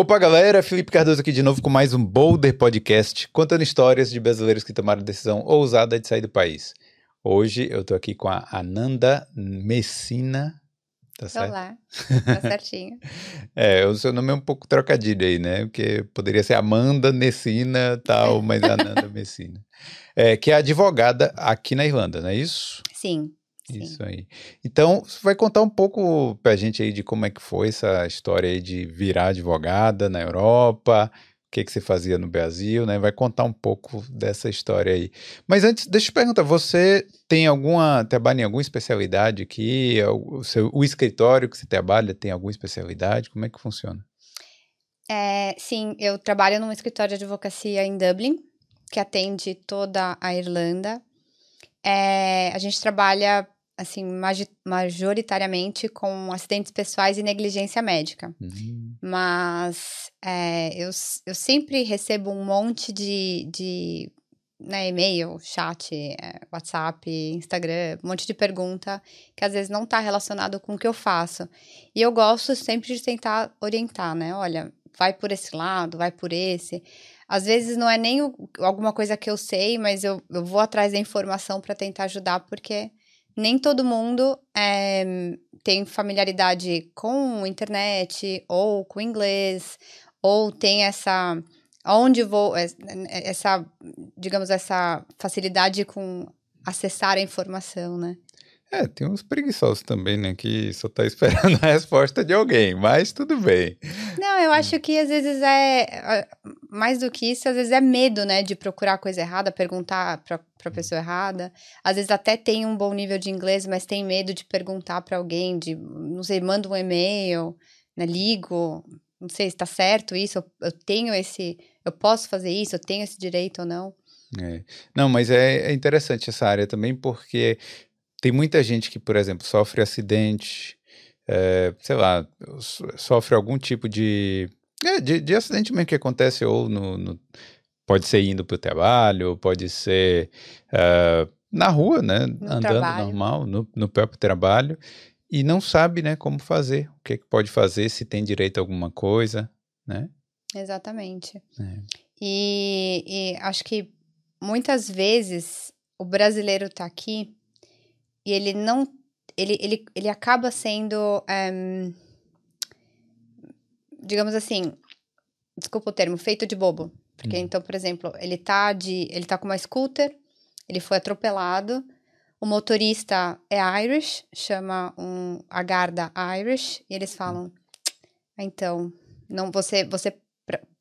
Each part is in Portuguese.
Opa, galera, Felipe Cardoso aqui de novo com mais um Boulder Podcast, contando histórias de brasileiros que tomaram a decisão ousada de sair do país. Hoje eu tô aqui com a Ananda Messina. Tá certo? Olá, tá certinho. é, o seu nome é um pouco trocadilho aí, né? Porque poderia ser Amanda Messina tal, mas é Ananda Messina. É, que é advogada aqui na Irlanda, não é isso? Sim. Isso aí. Então, você vai contar um pouco pra gente aí de como é que foi essa história aí de virar advogada na Europa, o que, que você fazia no Brasil, né? Vai contar um pouco dessa história aí. Mas antes, deixa eu te perguntar, você tem alguma, trabalha em alguma especialidade aqui? O, seu, o escritório que você trabalha tem alguma especialidade? Como é que funciona? É, sim, eu trabalho num escritório de advocacia em Dublin, que atende toda a Irlanda. É, a gente trabalha assim, majoritariamente com acidentes pessoais e negligência médica. Uhum. Mas é, eu, eu sempre recebo um monte de, de né, e-mail, chat, é, WhatsApp, Instagram, um monte de pergunta que às vezes não está relacionado com o que eu faço. E eu gosto sempre de tentar orientar, né? Olha, vai por esse lado, vai por esse. Às vezes não é nem o, alguma coisa que eu sei, mas eu, eu vou atrás da informação para tentar ajudar, porque nem todo mundo é, tem familiaridade com internet ou com inglês, ou tem essa onde vou essa digamos essa facilidade com acessar a informação, né? É, tem uns preguiçosos também, né? Que só tá esperando a resposta de alguém, mas tudo bem. Não, eu acho que às vezes é. Mais do que isso, às vezes é medo, né? De procurar coisa errada, perguntar pra, pra pessoa errada. Às vezes até tem um bom nível de inglês, mas tem medo de perguntar para alguém, de, não sei, manda um e-mail, né? Ligo, não sei se tá certo isso, eu, eu tenho esse. Eu posso fazer isso, eu tenho esse direito ou não. É. Não, mas é, é interessante essa área também, porque tem muita gente que, por exemplo, sofre acidente, é, sei lá, sofre algum tipo de, é, de, de, acidente mesmo que acontece ou no, no pode ser indo para o trabalho, pode ser uh, na rua, né, no andando trabalho. normal, no, no, próprio trabalho, e não sabe, né, como fazer, o que, que pode fazer, se tem direito a alguma coisa, né? Exatamente. É. E, e acho que muitas vezes o brasileiro está aqui e ele não. Ele, ele, ele acaba sendo. Um, ehm, digamos assim. Desculpa o termo, feito de bobo. Porque, hum. então, por exemplo, ele tá de. Ele tá com uma scooter, ele foi atropelado. O motorista é Irish, chama um, a guarda Irish, e eles falam: ah, então, não você, você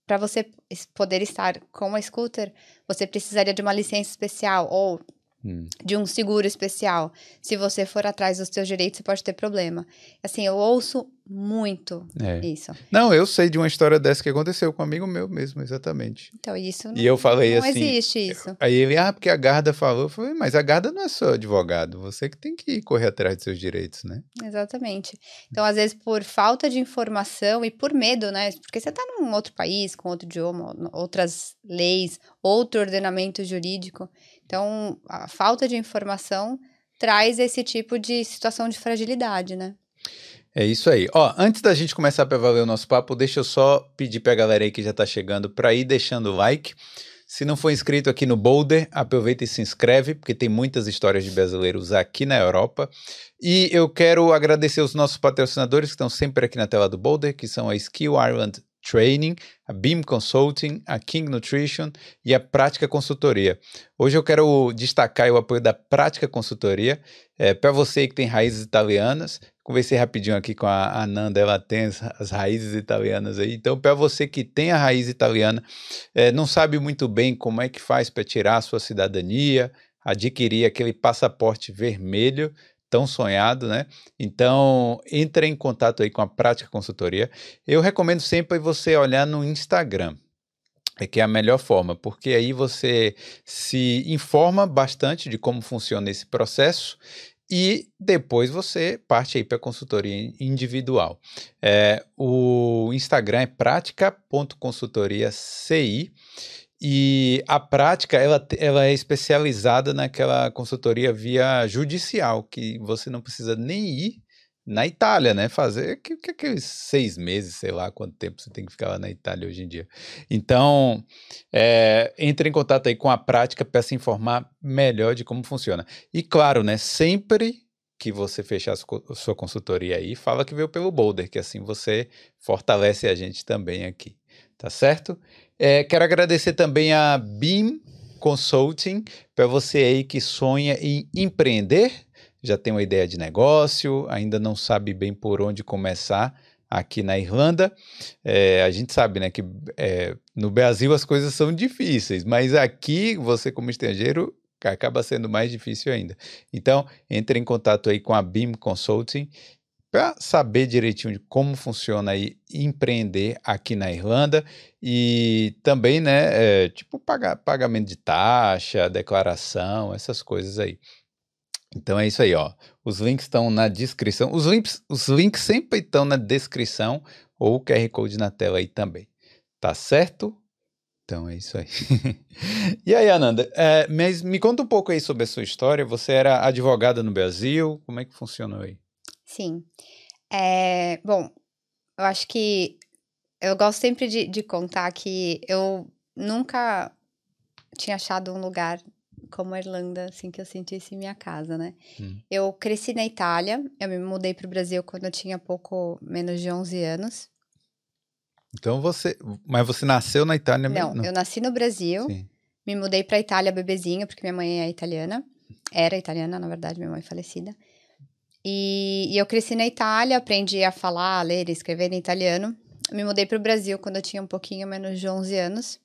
para você poder estar com a scooter, você precisaria de uma licença especial ou Hum. de um seguro especial. Se você for atrás dos seus direitos, você pode ter problema. Assim, eu ouço muito é. isso. Não, eu sei de uma história dessa que aconteceu com um amigo meu mesmo, exatamente. Então, isso não, e eu falei não assim, existe isso. Aí ele, ah, porque a Garda falou. Eu falei, mas a Garda não é só advogado, você que tem que correr atrás dos seus direitos, né? Exatamente. Então, às vezes, por falta de informação e por medo, né? Porque você está num outro país, com outro idioma, outras leis, outro ordenamento jurídico. Então, a falta de informação traz esse tipo de situação de fragilidade, né? É isso aí. Ó, antes da gente começar para valer o nosso papo, deixa eu só pedir para a galera aí que já está chegando para ir deixando o like. Se não for inscrito aqui no Boulder, aproveita e se inscreve, porque tem muitas histórias de brasileiros aqui na Europa. E eu quero agradecer os nossos patrocinadores que estão sempre aqui na tela do Boulder, que são a Skill Ireland Training, a Beam Consulting, a King Nutrition e a Prática Consultoria. Hoje eu quero destacar o apoio da Prática Consultoria. É, Para você que tem raízes italianas, conversei rapidinho aqui com a Ananda, ela tem as, as raízes italianas aí. Então, para você que tem a raiz italiana, é, não sabe muito bem como é que faz para tirar a sua cidadania, adquirir aquele passaporte vermelho tão sonhado, né? Então, entre em contato aí com a Prática Consultoria. Eu recomendo sempre você olhar no Instagram. É que é a melhor forma, porque aí você se informa bastante de como funciona esse processo e depois você parte aí para a consultoria individual. É, o Instagram é prática.consultoriaci e a prática, ela, ela é especializada naquela consultoria via judicial, que você não precisa nem ir na Itália, né? Fazer que, que, que seis meses, sei lá quanto tempo você tem que ficar lá na Itália hoje em dia. Então, é, entre em contato aí com a prática para se informar melhor de como funciona. E claro, né? Sempre que você fechar a sua consultoria aí, fala que veio pelo Boulder, que assim você fortalece a gente também aqui, tá certo? É, quero agradecer também a BIM Consulting para você aí que sonha em empreender já tem uma ideia de negócio, ainda não sabe bem por onde começar aqui na Irlanda. É, a gente sabe né, que é, no Brasil as coisas são difíceis, mas aqui você, como estrangeiro, acaba sendo mais difícil ainda. Então, entre em contato aí com a BIM Consulting para saber direitinho de como funciona aí empreender aqui na Irlanda e também, né, é, tipo pagar, pagamento de taxa, declaração, essas coisas aí. Então é isso aí, ó. Os links estão na descrição. Os links, os links sempre estão na descrição ou o QR Code na tela aí também. Tá certo? Então é isso aí. e aí, Ananda, é, mas me conta um pouco aí sobre a sua história. Você era advogada no Brasil, como é que funcionou aí? Sim. É, bom, eu acho que eu gosto sempre de, de contar que eu nunca tinha achado um lugar como a Irlanda, assim, que eu sentisse minha casa, né? Hum. Eu cresci na Itália, eu me mudei para o Brasil quando eu tinha pouco menos de 11 anos. Então você, mas você nasceu na Itália mesmo? Não, eu nasci no Brasil, Sim. me mudei para a Itália bebezinho, porque minha mãe é italiana, era italiana, na verdade, minha mãe é falecida. E, e eu cresci na Itália, aprendi a falar, a ler e escrever em italiano. Me mudei para o Brasil quando eu tinha um pouquinho menos de 11 anos.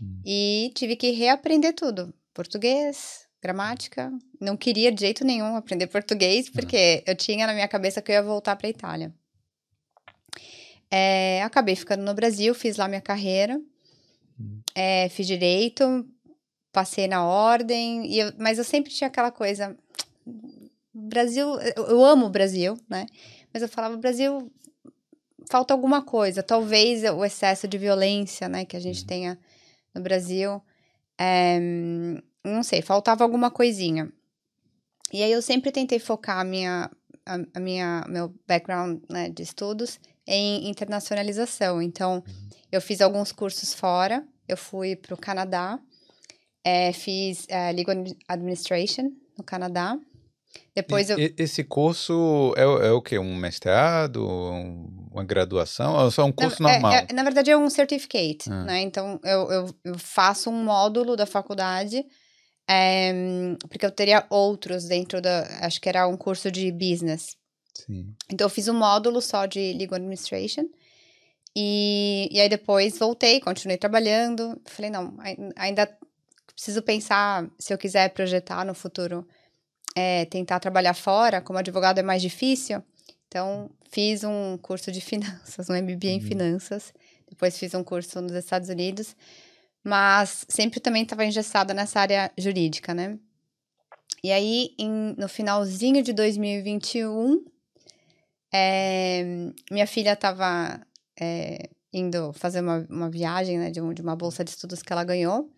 Hum. E tive que reaprender tudo português, gramática. Não queria de jeito nenhum aprender português, porque eu tinha na minha cabeça que eu ia voltar para a Itália. É, acabei ficando no Brasil, fiz lá minha carreira, hum. é, fiz direito, passei na ordem, eu, mas eu sempre tinha aquela coisa. Brasil, eu, amo o Brasil, né? Mas eu falava, Brasil, falta alguma coisa. Talvez o excesso de violência, né, que a gente uhum. tenha no Brasil. É, não sei, faltava alguma coisinha. E aí eu sempre tentei focar a minha, a, a minha, meu background né, de estudos em internacionalização. Então, uhum. eu fiz alguns cursos fora. Eu fui para o Canadá, é, fiz é, Legal Administration no Canadá. Depois eu... Esse curso é, é o que? Um mestrado? Uma graduação? Ou só um curso na, é, normal? É, na verdade, é um certificate, ah. né? Então, eu, eu, eu, faço um módulo da faculdade, é, porque eu teria outros dentro da... Acho que era um curso de business. Sim. Então, eu fiz um módulo só de Legal Administration. E, e aí, depois, voltei, continuei trabalhando. Falei, não, ainda preciso pensar se eu quiser projetar no futuro é, tentar trabalhar fora, como advogado é mais difícil. Então, fiz um curso de finanças, um MBA uhum. em finanças. Depois fiz um curso nos Estados Unidos. Mas sempre também estava engessada nessa área jurídica, né? E aí, em, no finalzinho de 2021, é, minha filha estava é, indo fazer uma, uma viagem, né, de, um, de uma bolsa de estudos que ela ganhou.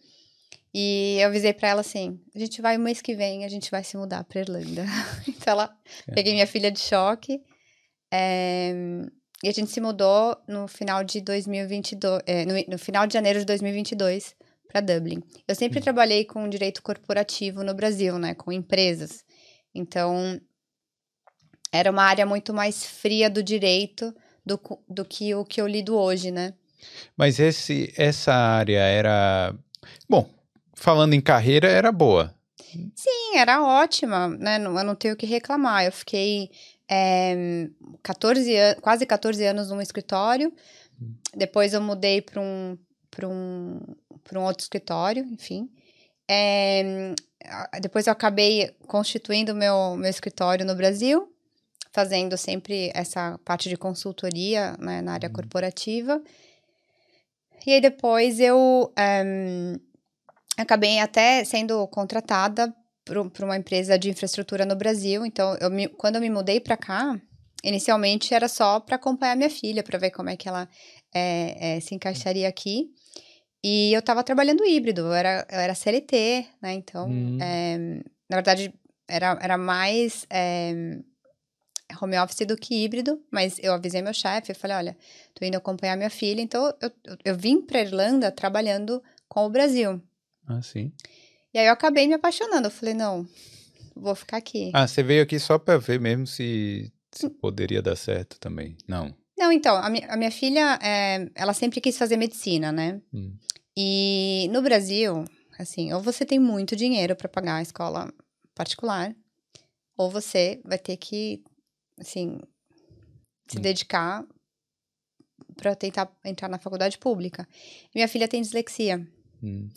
E eu avisei para ela assim: a gente vai o mês que vem, a gente vai se mudar para Irlanda. então ela é. peguei minha filha de choque. É, e a gente se mudou no final de 2022, é, no, no final de janeiro de 2022 para Dublin. Eu sempre uhum. trabalhei com direito corporativo no Brasil, né, com empresas. Então era uma área muito mais fria do direito do, do que o que eu lido hoje, né? Mas esse, essa área era. Bom, falando em carreira, era boa. Sim, era ótima, né? Eu não tenho o que reclamar. Eu fiquei é, 14 quase 14 anos num escritório. Depois eu mudei para um, um, um outro escritório, enfim. É, depois eu acabei constituindo meu, meu escritório no Brasil, fazendo sempre essa parte de consultoria né, na área uhum. corporativa. E aí depois eu um, acabei até sendo contratada por, uma empresa de infraestrutura no Brasil. Então, eu me, quando eu me mudei para cá, inicialmente era só para acompanhar minha filha, para ver como é que ela é, é, se encaixaria aqui. E eu estava trabalhando híbrido, eu era, eu era CLT, né? Então, é, na verdade, era, era mais é, home office do que híbrido, mas eu avisei meu chefe, eu falei, olha, tô indo acompanhar minha filha, então eu, eu, eu vim pra Irlanda trabalhando com o Brasil. Ah, sim. E aí eu acabei me apaixonando, eu falei, não, vou ficar aqui. Ah, você veio aqui só pra ver mesmo se, se poderia dar certo também, não? Não, então, a, mi a minha filha, é, ela sempre quis fazer medicina, né? Hum. E no Brasil, assim, ou você tem muito dinheiro para pagar a escola particular, ou você vai ter que, assim, se Hum. dedicar para tentar entrar na faculdade pública. Minha filha tem dislexia, Hum.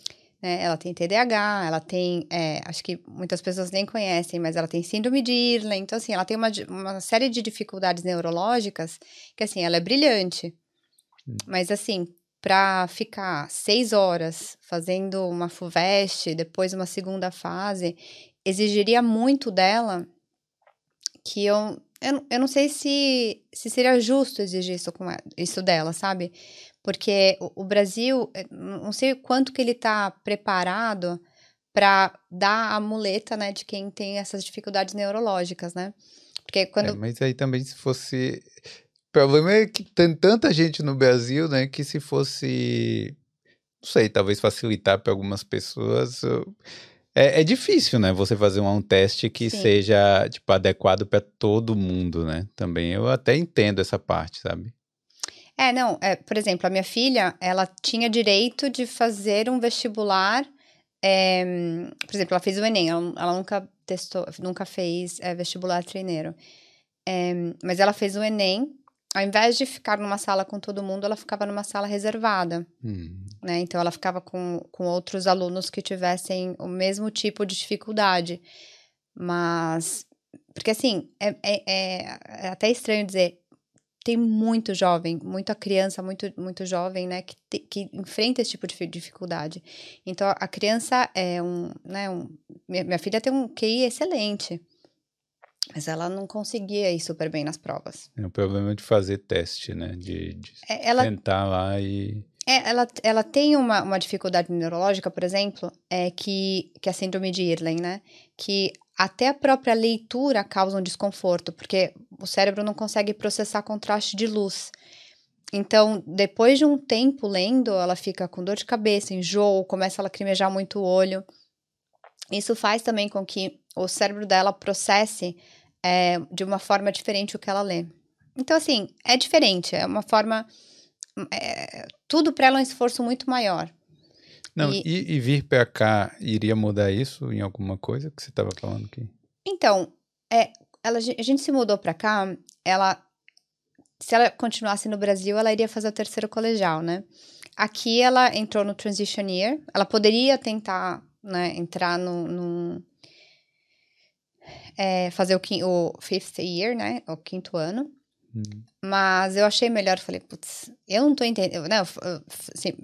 Né? Ela tem TDAH, ela tem, é, acho que muitas pessoas nem conhecem, mas ela tem síndrome de Irlen. Então, assim, ela tem uma, uma série de dificuldades neurológicas que, assim, ela é brilhante. Hum. Mas, assim, para ficar seis horas fazendo uma FUVEST, depois uma segunda fase, exigiria muito dela que eu. Eu, não- eu não sei se, se seria justo exigir isso, com ela- isso dela, sabe? Porque o, o Brasil, eh, não sei quanto que ele está preparado para dar a muleta, né, de quem tem essas dificuldades neurológicas, né? Porque É, quando. mas aí também se fosse. O problema é que tem tanta gente no Brasil, né, que se fosse, não sei, talvez facilitar para algumas pessoas, eu- é, é difícil, né, você fazer um, um teste que Sim. seja, tipo, adequado para todo mundo, né, também. Eu até entendo essa parte, sabe? É, não, é, por exemplo, a minha filha, ela tinha direito de fazer um vestibular. é, por exemplo, ela fez o Enem, ela, ela nunca testou, nunca fez é, vestibular treineiro. É, mas ela fez o Enem, ao invés de ficar numa sala com todo mundo, ela ficava numa sala reservada. Hum, né? Então ela ficava com, com outros alunos que tivessem o mesmo tipo de dificuldade. Mas, porque assim, é, é, é- é até estranho dizer, tem muito jovem, muita criança muito, muito jovem, né, que, te- que enfrenta esse tipo de fi- dificuldade. Então a criança é um, né, um, minha, minha filha tem um QI excelente. Mas ela não conseguia ir super bem nas provas. é o problema de fazer teste, né, de, de É, Ela, sentar lá e... É, ela, ela tem uma, uma dificuldade neurológica, por exemplo, é que, que é a síndrome de Irlen, né? Que até a própria leitura causa um desconforto, porque o cérebro não consegue processar contraste de luz. Então, depois de um tempo lendo, ela fica com dor de cabeça, enjoo, começa a lacrimejar muito o olho. Isso faz também com que o cérebro dela processe é, de uma forma diferente o que ela lê. Então, assim, é diferente, é uma forma. é, tudo para ela é um esforço muito maior. Não, E- e, e vir para cá iria mudar isso em alguma coisa que você estava falando aqui? Então, é, ela, a gente se mudou pra cá, ela. Se ela continuasse no Brasil, ela iria fazer o terceiro colegial, né? Aqui ela entrou no transition year, ela poderia tentar, né, entrar no. no é, fazer o, o fifth year, né? O quinto ano. Hum. Mas eu achei melhor, falei, putz, eu não tô entendendo, né? Eu, f- eu f- sem-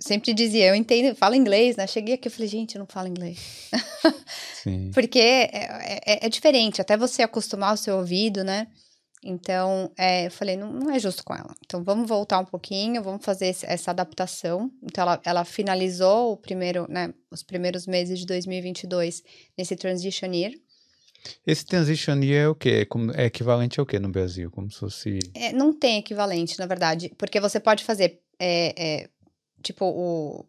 sempre dizia, eu entendo, falo inglês, né? Cheguei aqui, eu falei, gente, eu não falo inglês. Porque é, é, é diferente, até você acostumar o seu ouvido, né? Então, é, eu falei, não, não é justo com ela. Então, vamos voltar um pouquinho, vamos fazer esse- essa adaptação. Então, ela, ela finalizou o primeiro, né, os primeiros meses de 2022 nesse transition year. Esse transition year é o quê? É, é equivalente ao quê no Brasil? Como se fosse... É, não tem equivalente, na verdade, porque você pode fazer, é, é, tipo, o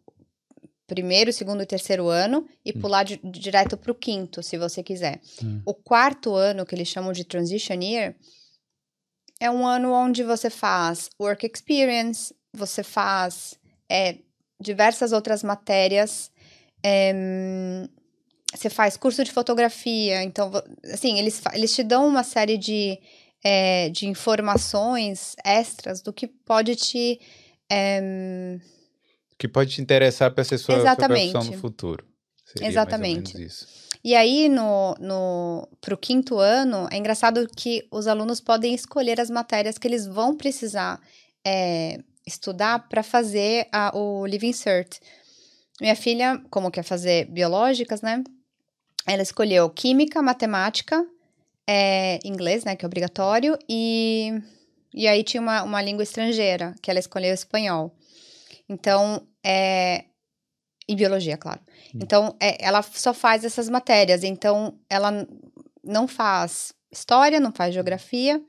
primeiro, segundo e terceiro ano e pular di- direto para o quinto, se você quiser. Hum. O quarto ano, que eles chamam de transition year, é um ano onde você faz work experience, você faz é, diversas outras matérias, é, hum, você faz curso de fotografia, então, assim, eles, eles te dão uma série de, é, de informações extras do que pode te. é, Que pode te interessar para ser sua, sua Exatamente. profissão no futuro. Seria Exatamente. E aí, no, no, pro quinto ano, é engraçado que os alunos podem escolher as matérias que eles vão precisar é, estudar para fazer a, o Living Cert. Minha filha, como quer fazer biológicas, né? Ela escolheu química, matemática, é, inglês, né? Que é obrigatório, e, e aí tinha uma, uma língua estrangeira, que ela escolheu espanhol. Então, é, e biologia, claro. Então, é, ela só faz essas matérias. Então, ela não faz história, não faz geografia.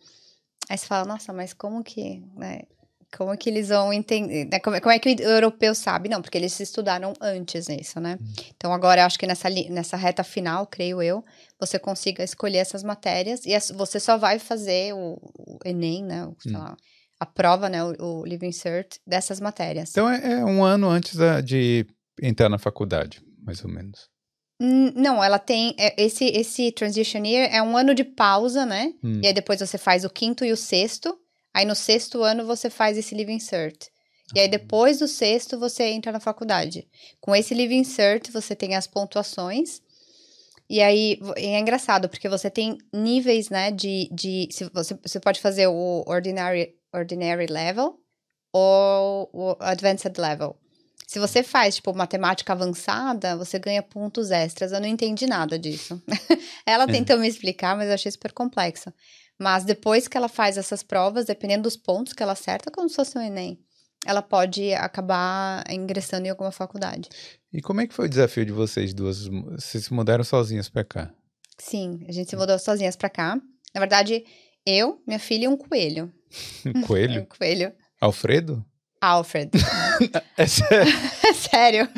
Aí você fala, nossa, mas como que, né? Como que eles vão entender? Né? Como, como, é que o europeu sabe? Não, porque eles estudaram antes nisso, né? Hum. Então, agora, eu acho que nessa, nessa reta final, creio eu, você consiga escolher essas matérias e você só vai fazer o, o Enem, né? O, hum. lá, a prova, né? O, o Living Cert dessas matérias. Então, é, é um ano antes da, de entrar na faculdade, mais ou menos. Não, ela tem. É, esse, esse Transition Year é um ano de pausa, né? Hum. E aí depois você faz o quinto e o sexto. Aí no sexto ano você faz esse Living Cert. E aí ah. depois do sexto você entra na faculdade. Com esse Living Cert você tem as pontuações. E aí é engraçado, porque você tem níveis, né, de. de se você, você pode fazer o Ordinary, ordinary Level ou o Advanced Level. Se você faz, tipo, matemática avançada, você ganha pontos extras. Eu não entendi nada disso. Ela é. tentou me explicar, mas eu achei super complexo. Mas depois que ela faz essas provas, dependendo dos pontos que ela acerta, como se fosse um Enem, ela pode acabar ingressando em alguma faculdade. E como é que foi o desafio de vocês duas? Vocês se mudaram sozinhas para cá? Sim, a gente se mudou sozinhas para cá. Na verdade, eu, minha filha e um coelho. Um coelho? um coelho. Alfredo? Alfred. é sério? é sério.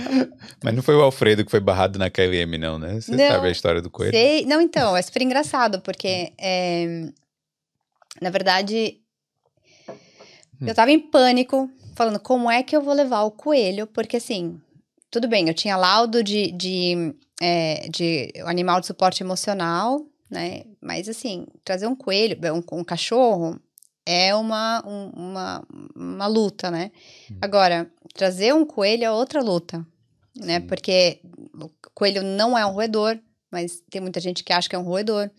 Mas não foi o Alfredo que foi barrado na KLM, não, né? Você não, sabe a história do coelho? Sei. Não, então, é super engraçado, porque é, na verdade, hum. eu tava em pânico, falando como é que eu vou levar o coelho, porque assim, tudo bem, eu tinha laudo de, de, é, de animal de suporte emocional, né? Mas assim, trazer um coelho, um, um cachorro, é uma, um, uma, uma luta, né? Hum. Agora, trazer um coelho é outra luta, né? Porque o coelho não é um roedor, mas tem muita gente que acha que é um roedor.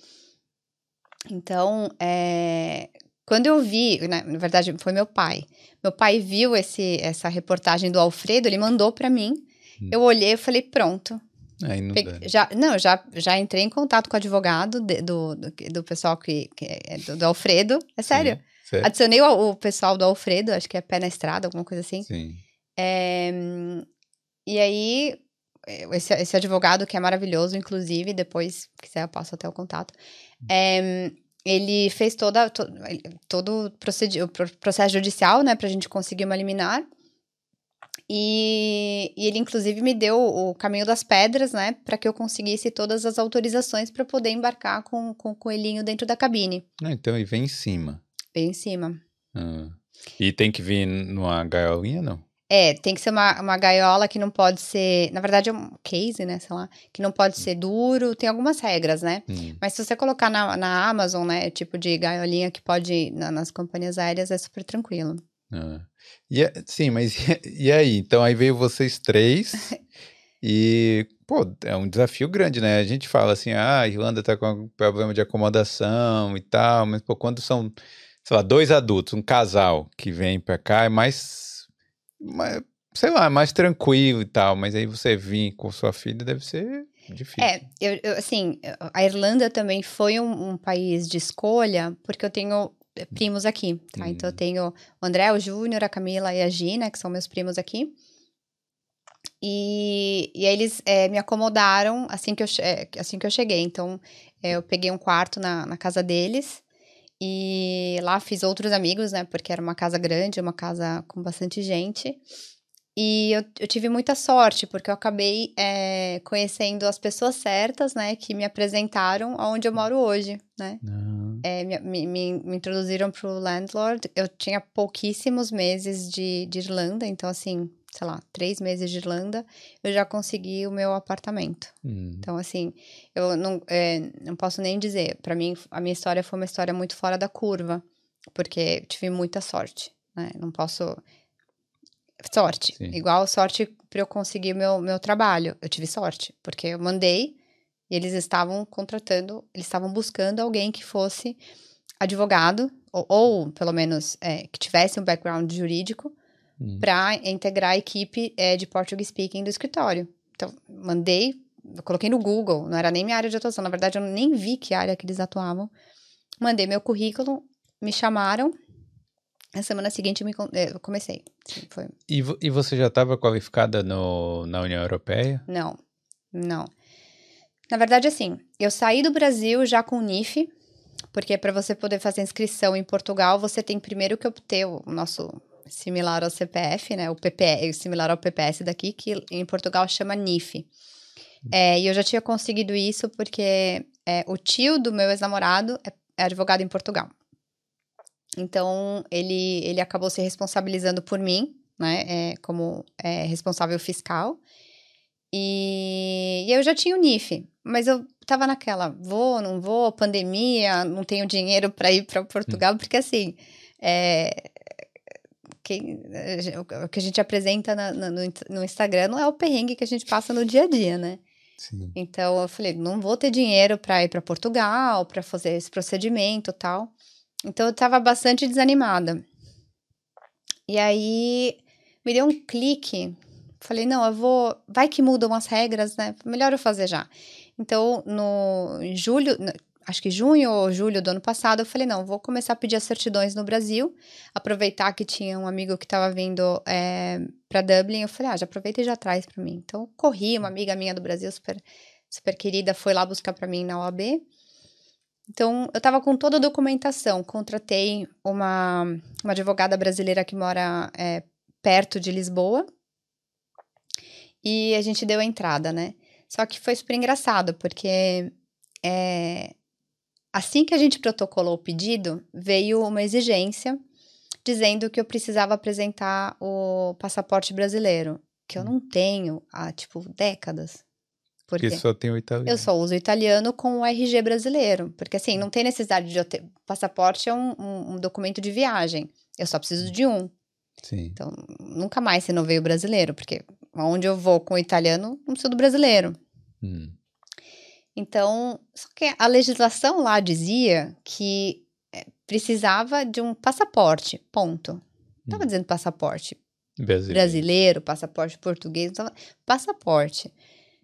Então, é, quando eu vi, né, na verdade foi meu pai. Meu pai viu esse, essa reportagem do Alfredo, ele mandou para mim. Hum. Eu olhei e falei, pronto. Aí não, Peguei, já, não, já, já entrei em contato com o advogado de, do, do, do, pessoal que, que é do, do, Alfredo. É sério. Sim, Adicionei o, o, pessoal do Alfredo, acho que é pé na estrada, alguma coisa assim. Sim. É, e aí, esse, esse advogado que é maravilhoso, inclusive, depois, se quiser, eu passo até o contato. É, ele fez toda, todo, todo o processo judicial, né, pra gente conseguir uma liminar. E, e, ele, inclusive, me deu o caminho das pedras, né, para que eu conseguisse todas as autorizações para poder embarcar com, com o coelhinho dentro da cabine. Ah, então, e vem em cima. Vem em cima. Ah. E tem que vir numa gaiolinha, não? É, tem que ser uma, uma gaiola que não pode ser. Na verdade, é um case, né? Sei lá. Que não pode ser duro. Tem algumas regras, né? Hum. Mas se você colocar na, na Amazon, né? Tipo de gaiolinha que pode. Na, nas companhias aéreas, é super tranquilo. Ah. E, é, sim, mas e, e aí? Então aí veio vocês três. e, pô, é um desafio grande, né? A gente fala assim, ah, a Irlanda tá com problema de acomodação e tal, mas, pô, quando são, sei lá, dois adultos, um casal que vem pra cá, é mais mais, sei lá, mais tranquilo e tal, mas aí você vir com sua filha deve ser difícil. É, eu, eu assim, a Irlanda também foi um, um, país de escolha, porque eu tenho eh, primos aqui, tá? Hum. Então eu hum. tenho o André, o Júnior, a Camila e a Gina, que são meus primos aqui. E, e aí eles é, me acomodaram assim que eu, assim que eu cheguei. Então, é, eu peguei um quarto na, na casa deles. E lá fiz outros amigos, né? Porque era uma casa grande, uma casa com bastante gente. E eu, eu tive muita sorte, porque eu acabei é, conhecendo as pessoas certas, né? Que me apresentaram aonde eu moro hoje, né? Uhum. É, me, me, me, introduziram pro landlord. Eu tinha pouquíssimos meses de, de Irlanda, então, assim, sei lá, três meses de Irlanda, eu já consegui o meu apartamento. Hum. Então, assim, eu não, é, não posso nem dizer. Para mim, a minha história foi uma história muito fora da curva, porque tive muita sorte, né? Não posso. Sorte. Sim. Igual sorte para eu conseguir meu, meu trabalho. Eu tive sorte, porque eu mandei e eles estavam contratando, eles estavam buscando alguém que fosse advogado, ou, ou pelo menos é, que tivesse um background jurídico hum. para integrar a equipe é, de Portuguese Speaking do escritório. Então, mandei, coloquei no Google, não era nem minha área de atuação, na verdade eu nem vi que área que eles atuavam. Mandei meu currículo, me chamaram, na semana seguinte me, é, eu comecei. Foi. E, e você já estava qualificada no, na União Europeia? Não, não. Na verdade, assim, eu saí do Brasil já com o NIF, porque para você poder fazer inscrição em Portugal, você tem primeiro que obter o nosso similar ao CPF, né? O PPE, similar ao PPS daqui, que em Portugal chama NIF. É, e eu já tinha conseguido isso porque é, o tio do meu ex-namorado é, é advogado em Portugal. Então, ele, ele acabou se responsabilizando por mim, né, é, como é, responsável fiscal. E, e, eu já tinha o NIF, mas eu tava naquela, vou, não vou, pandemia, não tenho dinheiro para ir para Portugal, hum. porque assim, é, quem, o que a gente apresenta na, na, no, no Instagram não é o perrengue que a gente passa no dia a dia, né? Sim. Então eu falei, não vou ter dinheiro para ir para Portugal, para fazer esse procedimento, tal. Então eu estava bastante desanimada. E aí me deu um clique. Falei, não, eu vou. Vai que mudam as regras, né? Melhor eu fazer já. Então, no em julho, acho que junho ou julho do ano passado, eu falei, não, vou começar a pedir as certidões no Brasil, aproveitar que tinha um amigo que estava vindo é, eh, para Dublin, eu falei, ah, já aproveita e já traz para mim. Então, corri, uma amiga minha do Brasil, super, super querida, foi lá buscar para mim na OAB. Então, eu estava com toda a documentação, contratei uma, uma advogada brasileira que mora é, perto de Lisboa, e a gente deu a entrada, né? Só que foi super engraçado, porque é, assim que a gente protocolou o pedido, veio uma exigência dizendo que eu precisava apresentar o passaporte brasileiro, que eu hum. não tenho há, tipo, décadas. Porque só tem o italiano. Eu só uso o italiano com o RG brasileiro. Porque, assim, não tem necessidade de eu ter... Passaporte é um, um, um documento de viagem. Eu só preciso de um. Sim. Então, nunca mais renovei o brasileiro, porque onde eu vou com o italiano, não preciso do brasileiro. Hum. Então, só que a legislação lá dizia que é, precisava de um passaporte, ponto. Não estava hum. dizendo passaporte brasileiro. brasileiro, passaporte português, tava, passaporte.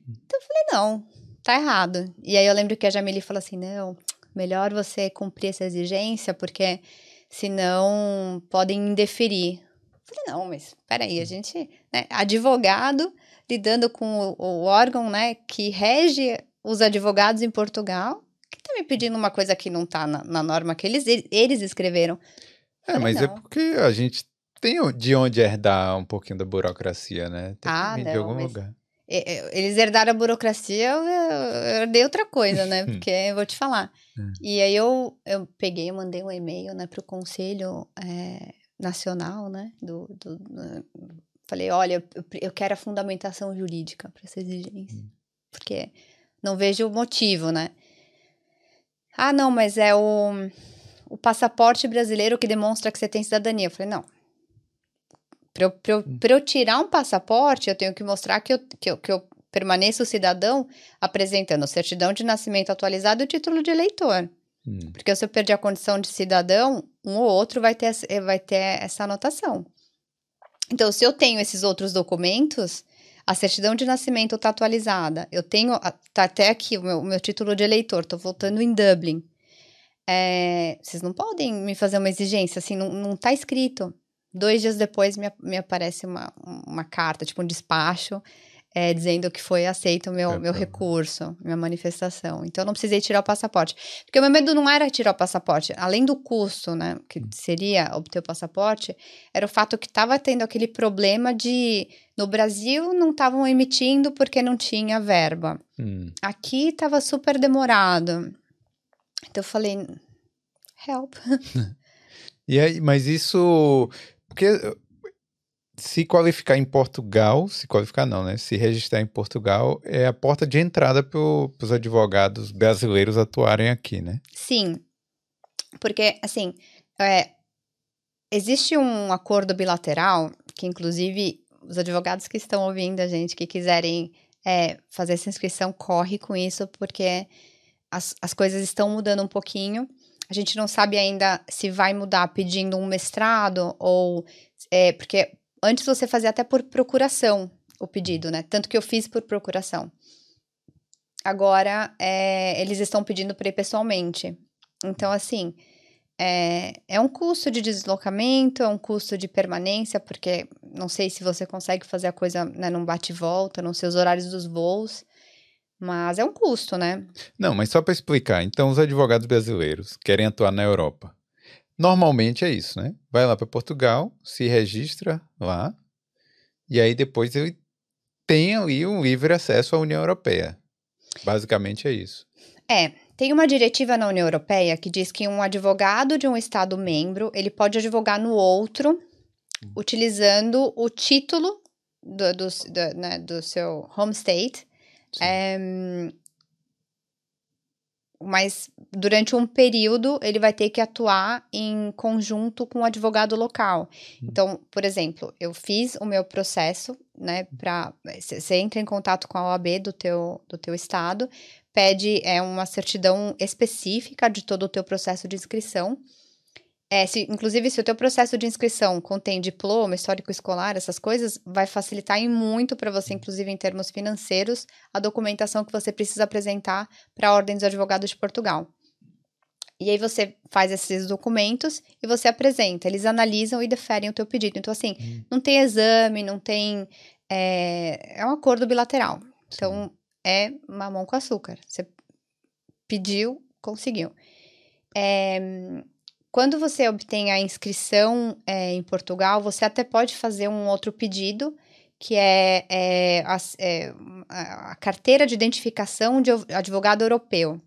Hum. Então eu falei, não, tá errado. E aí eu lembro que a Jamile falou assim, não, melhor você cumprir essa exigência, porque senão podem indeferir. Eu falei, não, mas peraí, a hum. gente, né, advogado lidando com o, o órgão, né, que rege os advogados em Portugal, que tá me pedindo uma coisa que não tá na, na norma que eles, eles escreveram. É, Falei, mas é não. é porque a gente tem de onde herdar um pouquinho da burocracia, né? Tem ah, que não, de algum lugar. Eles herdaram a burocracia, eu, eu herdei outra coisa, né? Porque eu vou te falar. É. E aí eu, eu peguei, mandei um e-mail né, para o Conselho é, Nacional, né? Do, do, do, falei, olha, eu, eu quero a fundamentação jurídica para essa exigência. Hum. Porque não vejo o motivo, né? Ah, não, mas é o, o passaporte brasileiro que demonstra que você tem cidadania. Eu falei, não. Para eu, eu, hum. eu tirar um passaporte, eu tenho que mostrar que eu, que eu, que eu permaneço cidadão apresentando certidão de nascimento atualizado e o título de eleitor. Hum. Porque se eu perder a condição de cidadão, um ou outro vai ter, vai ter essa anotação. Então, se eu tenho esses outros documentos, a certidão de nascimento está atualizada. Eu tenho, tá até aqui o meu, meu título de eleitor, estou voltando em Dublin. É, vocês não podem me fazer uma exigência, assim, não, não tá escrito. Dois dias depois me, me aparece uma, uma carta, tipo um despacho, é, dizendo que foi aceito o meu, é, meu recurso, minha manifestação. Então, eu não precisei tirar o passaporte. Porque o meu medo não era tirar o passaporte, além do custo, né, que hum. seria obter o passaporte, era o fato que estava tendo aquele problema de, no Brasil, não estavam emitindo porque não tinha verba. Hum. Aqui estava super demorado. Então, eu falei, help. e aí, mas isso... Porque se qualificar em Portugal, se qualificar não, né? Se registrar em Portugal é a porta de entrada para os advogados brasileiros atuarem aqui, né? Sim, porque assim é, existe um acordo bilateral que, inclusive, os advogados que estão ouvindo a gente, que quiserem é, fazer essa inscrição, corre com isso, porque as, as coisas estão mudando um pouquinho. A gente não sabe ainda se vai mudar pedindo um mestrado ou é, porque Antes você fazia até por procuração o pedido, né? Tanto que eu fiz por procuração. Agora, é, eles estão pedindo para ir pessoalmente. Então, assim, é, é um custo de deslocamento, é um custo de permanência, porque não sei se você consegue fazer a coisa né, num bate-volta, não sei os horários dos voos. Mas é um custo, né? Não, mas só para explicar. Então, os advogados brasileiros querem atuar na Europa. Normalmente é isso, né? Vai lá para Portugal, se registra lá, e aí depois ele tem ali um livre acesso à União Europeia. Basicamente é isso. É, tem uma diretiva na União Europeia que diz que um advogado de um Estado membro, ele pode advogar no outro, hum. utilizando o título do, do, do, né, do seu home state, é, mas durante um período ele vai ter que atuar em conjunto com o advogado local. Hum. Então, por exemplo, eu fiz o meu processo, né, para você entra em contato com a OAB do teu, do teu estado pede é, uma certidão específica de todo o teu processo de inscrição. É, se, inclusive, se o teu processo de inscrição contém diploma, histórico escolar, essas coisas, vai facilitar em muito para você, inclusive em termos financeiros, a documentação que você precisa apresentar para a Ordem dos Advogados de Portugal. E aí você faz esses documentos e você apresenta. Eles analisam e deferem o teu pedido. Então, assim, hum. não tem exame, não tem... É, é um acordo bilateral. Então, é mamão com açúcar. Você pediu, conseguiu. É, quando você obtém a inscrição é, em Portugal, você até pode fazer um outro pedido, que é, é, a, é a, carteira de identificação de advogado europeu.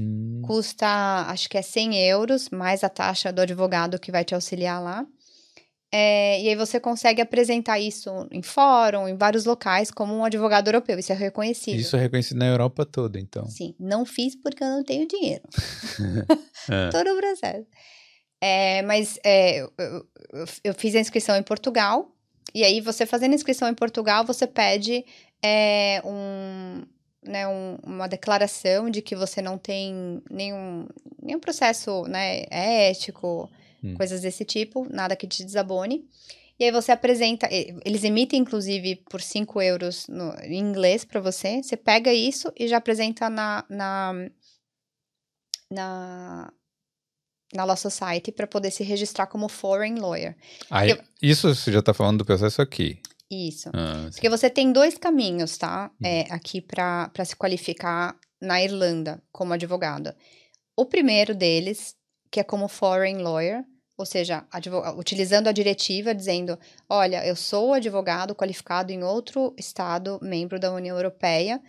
Hum. Custa, acho que é 100 euros, mais a taxa do advogado que vai te auxiliar lá. É, e aí você consegue apresentar isso em fórum, em vários locais, como um advogado europeu. Isso é reconhecido. Isso é reconhecido na Europa toda, então. Sim. Não fiz porque eu não tenho dinheiro. é. Todo o processo. É, mas é, eu, eu, eu, fiz a inscrição em Portugal. E aí, você fazendo a inscrição em Portugal, você pede é, um, né, um, uma declaração de que você não tem nenhum, nenhum processo né, ético hum. coisas desse tipo, nada que te desabone. E aí você apresenta, eles emitem inclusive por 5 euros no, em inglês para você. Você pega isso e já apresenta na, na, na, na Law Society para poder se registrar como foreign lawyer. Aí, Porque, isso você já está falando do processo aqui. Isso. Ah, Porque você tem dois caminhos, tá? Hum. É, aqui para se qualificar na Irlanda como advogado. O primeiro deles, que é como foreign lawyer, ou seja, utilizando a diretiva, dizendo: olha, eu sou advogado qualificado em outro estado membro da União Europeia,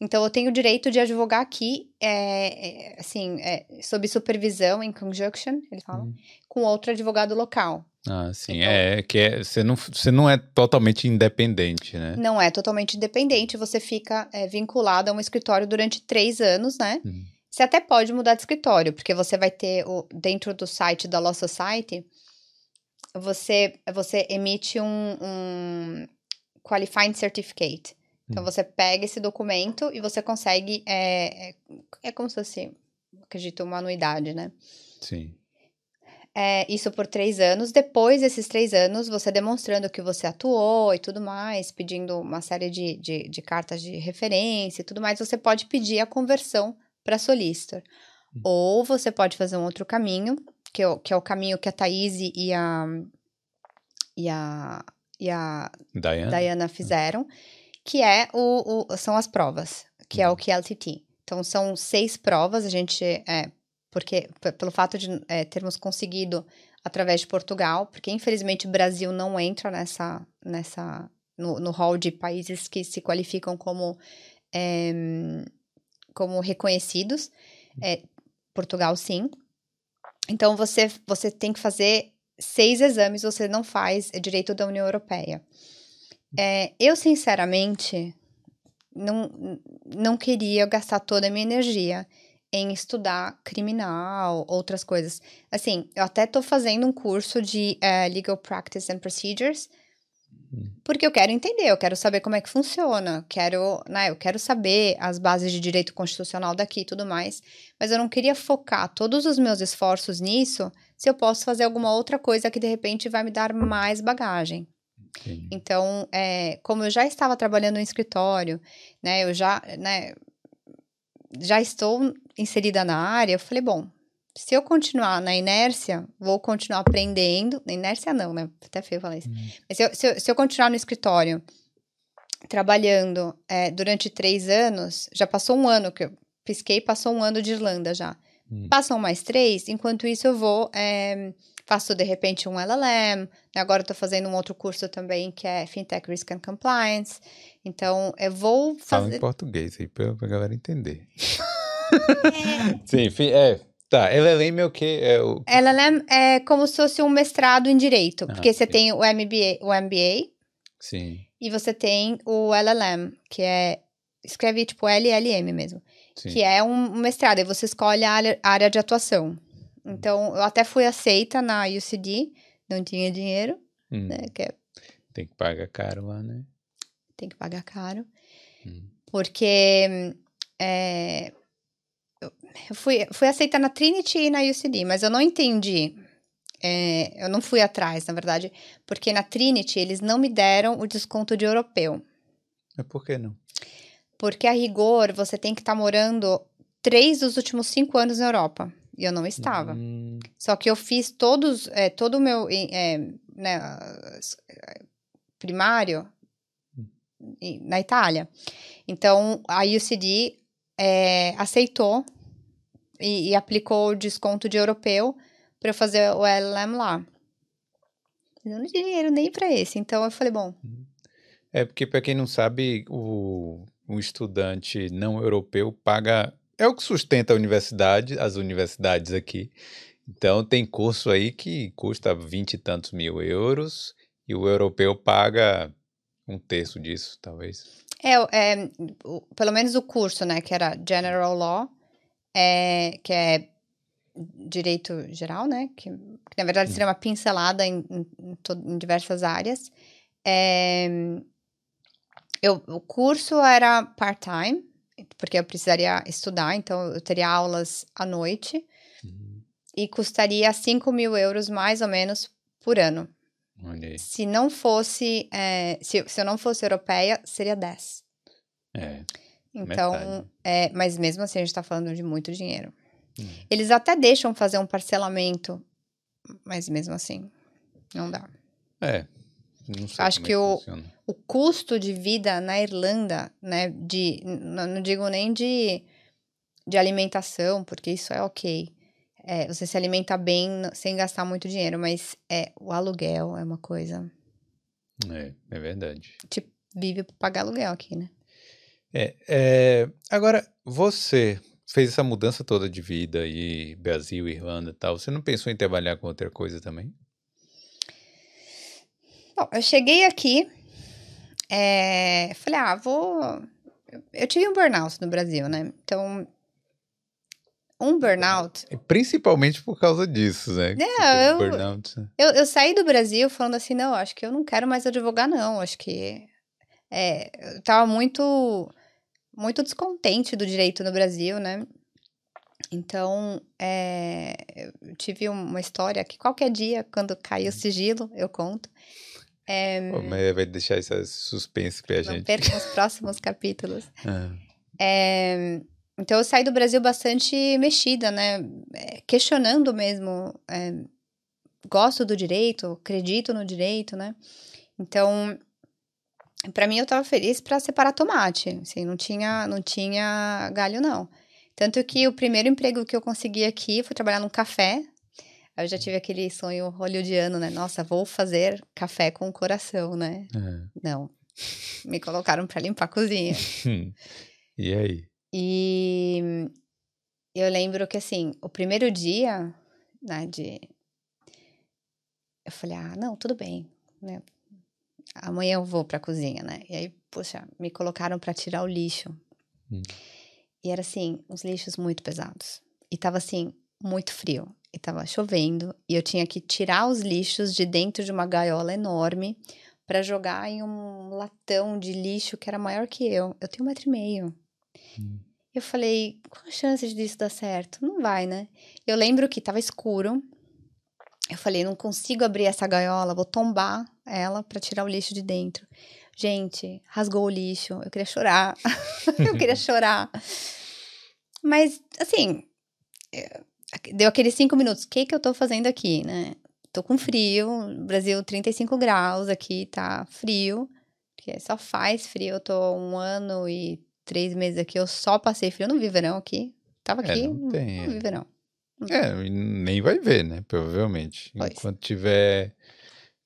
então eu tenho o direito de advogar aqui, é, é, assim, é, sob supervisão, em conjunction, ele fala, hum. com outro advogado local. Ah, sim, então, é que é, você, não, você não é totalmente independente, né? Não é totalmente independente, você fica é, vinculado a um escritório durante três anos, né? Hum. Você até pode mudar de escritório, porque você vai ter o, dentro do site da Law Society, você, você emite um, um Qualifying Certificate. Então, hum. você pega esse documento e você consegue. É, é, é como se fosse, acredito, uma anuidade, né? Sim. É, isso por três anos. Depois desses três anos, você demonstrando que você atuou e tudo mais, pedindo uma série de, de, de cartas de referência e tudo mais, você pode pedir a conversão para solicitor. Hum. Ou você pode fazer um outro caminho, que é, que é o caminho que a Thaís e a, e a, e a Diana, Diana fizeram, que é o, o, são as provas, que é o QLTT. Uhum. Então, são seis provas, a gente, é, porque, pelo fato de é, termos conseguido através de Portugal, porque infelizmente o Brasil não entra nessa, nessa no, no hall de países que se qualificam como é, como reconhecidos. É, Portugal, sim. Então, você, você tem que fazer seis exames, você não faz direito da União Europeia. É, eu, sinceramente, não, não queria gastar toda a minha energia em estudar criminal, outras coisas. Assim, eu até estou fazendo um curso de uh, Legal Practice and Procedures, porque eu quero entender, eu quero saber como é que funciona, quero, né, eu quero saber as bases de direito constitucional daqui e tudo mais, mas eu não queria focar todos os meus esforços nisso se eu posso fazer alguma outra coisa que de repente vai me dar mais bagagem. Sim. Então, é, como eu já estava trabalhando no escritório, né, eu já, né, já estou inserida na área, eu falei, bom, se eu continuar na inércia, vou continuar aprendendo. Na inércia não, né? Até feio falar isso. Uhum. Mas se eu, se, eu, se eu continuar no escritório trabalhando é, durante três anos, já passou um ano que eu pisquei, passou um ano de Irlanda já. Hum. Passam mais três, enquanto isso eu vou, é, faço de repente um LLM, agora eu tô fazendo um outro curso também que é Fintech Risk and Compliance. Então eu vou fazer. Fala em português aí pra, pra galera entender. É... Sim, é. Tá, LLM é o quê? É o... LLM é como se fosse um mestrado em direito, ah, porque você tem o MBA, o MBA. Sim. E você tem o LLM, que é escreve tipo LLM mesmo, sim. que é um mestrado, e você escolhe a a área de atuação. Então, eu até fui aceita na UCD, não tinha dinheiro, hum. né, que é... Tem que pagar caro lá, né? Tem que pagar caro. Hum. Porque é, eu fui, fui aceita na Trinity e na UCD, mas eu não entendi. É, eu não fui atrás, na verdade, porque na Trinity eles não me deram o desconto de europeu. Mas por que não? Porque a rigor você tem que estar tá morando três dos últimos cinco anos na Europa. E eu não estava. Hum. Só que eu fiz todos, é, todo o meu é, né, primário hum. na Itália. Então a UCD é, aceitou e, e, aplicou o desconto de europeu para eu fazer o LLM lá. Eu não tinha dinheiro nem para esse, então eu falei, bom. É porque, para quem não sabe, o, o estudante não europeu paga. É o que sustenta a universidade, as universidades aqui. Então, tem curso aí que custa vinte e tantos mil euros e o europeu paga um terço disso, talvez. É, é pelo menos o curso, né, que era General Law, é, que é direito geral, né, que, que na verdade seria uma pincelada em, em, em diversas áreas. É, eu, o curso era part-time, porque eu precisaria estudar, então eu teria aulas à noite, uhum. e custaria 5 mil euros mais ou menos por ano. Se não fosse, é, se, se eu não fosse europeia, seria 10. É. Então, é, mas mesmo assim a gente tá falando de muito dinheiro. Hum. Eles até deixam fazer um parcelamento, mas mesmo assim, não dá. É. Não sei Acho que, é que o, o custo de vida na Irlanda, né, de, não, não digo nem de, de alimentação, porque isso é ok é, você se alimenta bem sem gastar muito dinheiro, mas é o aluguel é uma coisa. É, é verdade. Tipo, vive para pagar aluguel aqui, né? É, é, agora, você fez essa mudança toda de vida aí, Brasil, Irlanda e tal. Você não pensou em trabalhar com outra coisa também? Bom, eu cheguei aqui, é, falei, ah, vou. Eu tive um burnout no Brasil, né? Então, um burnout. Principalmente por causa disso, né? É, eu, burnout. Eu, eu saí do Brasil falando assim, não, acho que eu não quero mais advogar, não. Acho que é, eu tava muito, muito descontente do direito no Brasil, né? Então, é, eu tive uma história que qualquer dia, quando cair o sigilo, eu conto. É, Pô, mas vai deixar esse suspense pra gente. Perca os próximos capítulos. Ah. É, então eu saí do Brasil bastante mexida, né? É, questionando mesmo. É, gosto do direito, acredito no direito, né? Então, para mim eu tava feliz para separar tomate, assim, não tinha, não tinha galho não. Tanto que o primeiro emprego que eu consegui aqui foi trabalhar num café. Eu já tive aquele sonho hollywoodiano, né? Nossa, vou fazer café com o coração, né? É. Não. Me colocaram para limpar a cozinha. e aí? E eu lembro que, assim, o primeiro dia, né, de. Eu falei, ah, não, tudo bem, né? Amanhã eu vou pra cozinha, né? E aí, poxa, me colocaram para tirar o lixo. Hum. E era assim, uns lixos muito pesados. E tava assim, muito frio. E tava chovendo. E eu tinha que tirar os lixos de dentro de uma gaiola enorme para jogar em um latão de lixo que era maior que eu. Eu tenho um metro e meio. Hum. Eu falei, qual a chance disso dar certo? Não vai, né? Eu lembro que tava escuro. Eu falei, não consigo abrir essa gaiola, vou tombar ela para tirar o lixo de dentro. Gente, rasgou o lixo. Eu queria chorar. eu queria chorar. Mas, assim, eh, deu aqueles cinco minutos. O que que eu tô fazendo aqui, né? Tô com frio, Brasil 35 graus aqui, tá frio. Porque só faz frio. Eu tô um ano e três meses aqui, eu só passei frio. Eu não vi verão aqui. Tava É, aqui, não não, tem, não vi é. verão. É, e nem vai ver, né? Provavelmente. Pois. Enquanto tiver.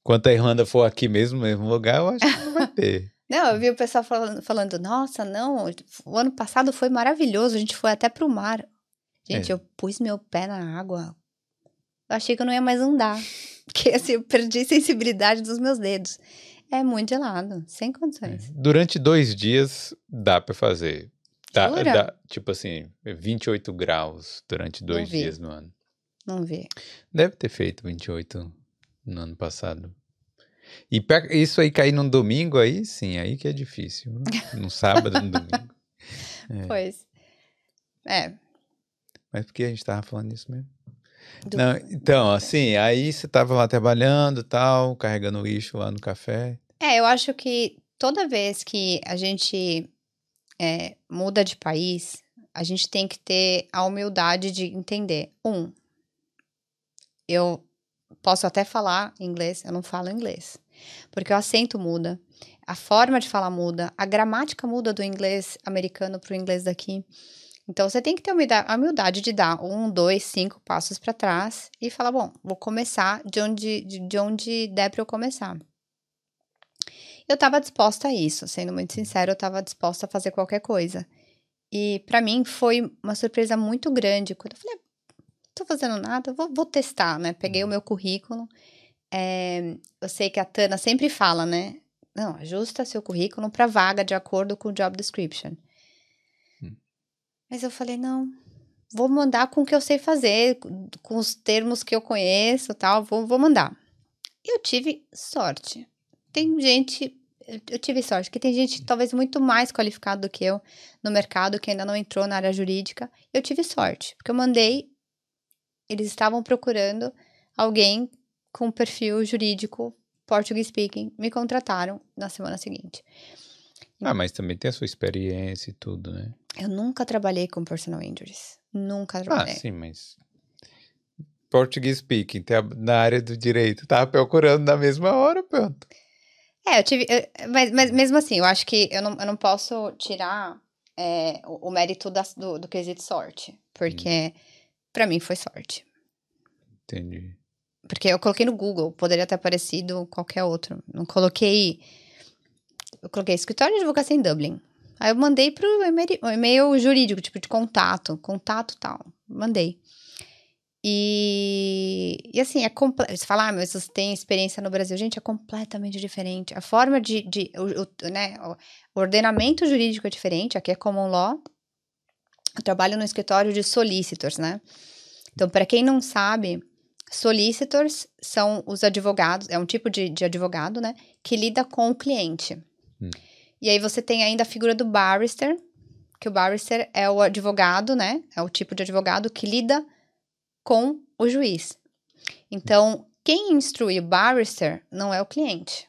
Enquanto a Irlanda for aqui mesmo, no mesmo lugar, eu acho que não vai ter. Não, eu vi o pessoal falando, falando, nossa, não, o ano passado foi maravilhoso, a gente foi até pro mar. Gente, É. eu pus meu pé na água. Eu achei que eu não ia mais andar. Porque assim, eu perdi a sensibilidade dos meus dedos. É muito gelado, sem condições. Durante dois dias dá pra fazer. Dá, dá, tipo assim, 28 graus durante dois dias no ano. Não vi. Deve ter feito 28 no ano passado. E isso aí cair num domingo, aí sim, aí que é difícil. Num sábado, num domingo. É. Pois. É. Mas por que a gente tava falando isso mesmo? Não, então, assim, aí você tava lá trabalhando tal, carregando lixo lá no café. É, eu acho que toda vez que a gente é, muda de país, a gente tem que ter a humildade de entender. Um, eu posso até falar inglês, eu não falo inglês. Porque o acento muda, a forma de falar muda, a gramática muda do inglês americano para o inglês daqui. Então você tem que ter a humilda- a humildade de dar um, dois, cinco passos para trás e falar: bom, vou começar de onde, de, de onde der para eu começar. Eu estava disposta a isso, sendo muito sincera, eu estava disposta a fazer qualquer coisa. E para mim foi uma surpresa muito grande quando eu falei: "Ah, tô fazendo nada, vou, vou testar, né? Peguei o meu currículo. É, eu sei que a Tana sempre fala, né? Não, ajusta seu currículo para vaga de acordo com o job description. Mas eu falei, não, vou mandar com o que eu sei fazer, com- os termos que eu conheço tal, vou, vou mandar. Eu tive sorte. Tem gente, eu tive sorte, que tem gente talvez muito mais qualificada do que eu no mercado, que ainda não entrou na área jurídica. Eu tive sorte, porque eu mandei, eles estavam procurando alguém com perfil jurídico, Portuguese speaking, me contrataram na semana seguinte. Ah, mas também tem a sua experiência e tudo, né? Eu nunca trabalhei com personal injuries. Nunca Ah, trabalhei. sim, mas. Português speaking, na área do direito, tava procurando na mesma hora, pronto. É, eu tive. eu- mas, mas mesmo assim, eu acho que eu não, eu não posso tirar é, o, o mérito das- do, do quesito sorte. Porque pra mim foi sorte. Entendi. Porque eu coloquei no Google, poderia ter aparecido qualquer outro. Não coloquei. Eu coloquei escritório de advocacia em Dublin. Aí eu mandei pro e-mail, jurídico, tipo de contato, contato tal. Mandei. E, e assim, é comple... Você fala, ah, mas você tem experiência no Brasil. Gente, é completamente diferente. A forma de. de o, o- né, o ordenamento jurídico é diferente. Aqui é common law. Eu trabalho no escritório de solicitors, né? Então, para quem não sabe, solicitors são os advogados, é um tipo de, de advogado, né? Que lida com o cliente. Hum. E aí você tem ainda a figura do barrister, que o barrister é o advogado, né? É o tipo de advogado que lida com o juiz. Então, quem instrui o barrister não é o cliente.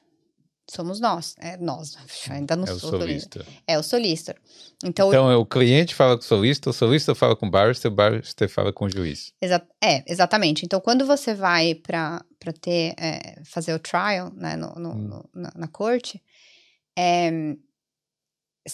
Somos nós. É nós. Ainda não É o sou solicitor. solista. É o solicitor. Então, Então, é o cliente fala com o solista, o solista fala com o barrister, o barrister fala com o juiz. Exa é, exatamente. Então, quando você vai para ter é, fazer o trial né, no, no- Hum. no- na, na corte, é,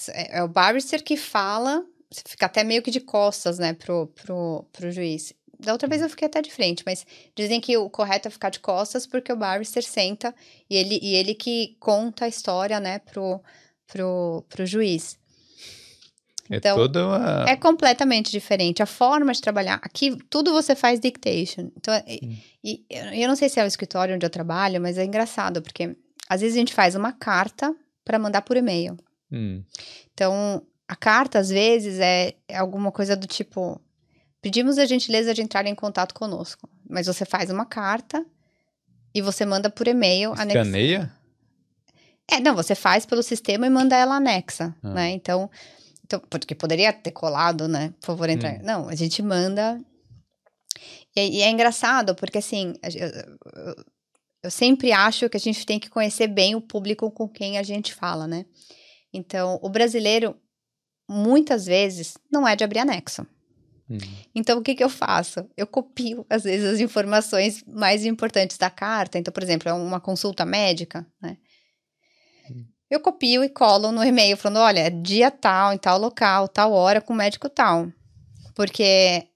é é o barrister que fala, você fica até meio que de costas, né, pro, pro, pro juiz. Da outra vez eu fiquei até de frente, mas dizem que o correto é ficar de costas porque o barrister senta e ele, e ele que conta a história, né, pro, pro, pro juiz. É Então, toda uma. É completamente diferente. A forma de trabalhar. Aqui, tudo você faz dictation. Então, e- Hum. e, eu eu não sei se é o escritório onde eu trabalho, mas é engraçado, porque às vezes a gente faz uma carta para mandar por e-mail. Hum, Então, a carta, às vezes, é, é alguma coisa do tipo: pedimos a gentileza de entrar em contato conosco. Mas você faz uma carta e você manda por e-mail. escaneia? é, não, você faz pelo sistema e manda ela anexa, Ah. né? Então, então, porque poderia ter colado, né? Por favor, entrar. Hum. Não, a gente manda. E, é- e é engraçado, porque assim, eu, eu- eu sempre acho que a gente tem que conhecer bem o público com quem a gente fala, né? Então, o brasileiro, muitas vezes, não é de abrir anexo. Hum. Então, o que, que eu faço? Eu copio, às vezes, as informações mais importantes da carta. Então, por exemplo, é uma consulta médica, né? eu copio e colo no e-mail, falando: olha, é dia tal, em tal local, tal hora, com médico tal. Porque,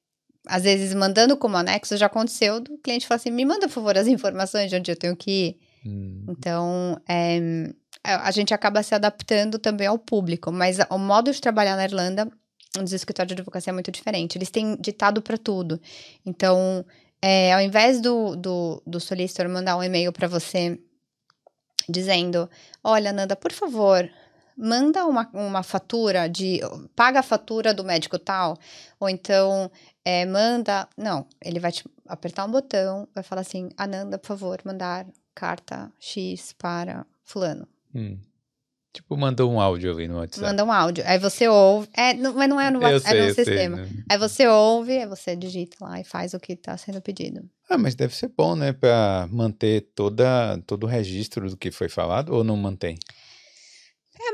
às vezes, mandando como anexo, já aconteceu do cliente falar assim: me manda, por favor, as informações de onde eu tenho que ir. Hum. Então, é, a gente acaba se adaptando também ao público, mas o modo de trabalhar na Irlanda, nos escritórios de advocacia, é muito diferente. Eles têm ditado para tudo. Então, é, ao invés do, do, do solicitor mandar um e-mail para você dizendo: Olha, Nanda, por favor, manda uma, uma fatura de. paga a fatura do médico tal, ou então é, manda. Não, ele vai apertar um botão, vai falar assim: Ananda, por favor, mandar carta X para Fulano. Hum. Tipo, mandou um áudio ali no WhatsApp. Manda um áudio. Aí você ouve. É, não, mas não é no, WhatsApp, sei, é no sistema. Sei, né? Aí você ouve, aí você digita lá e faz o que está sendo pedido. Ah, mas deve ser bom, né? Para manter toda, todo o registro do que foi falado ou não mantém?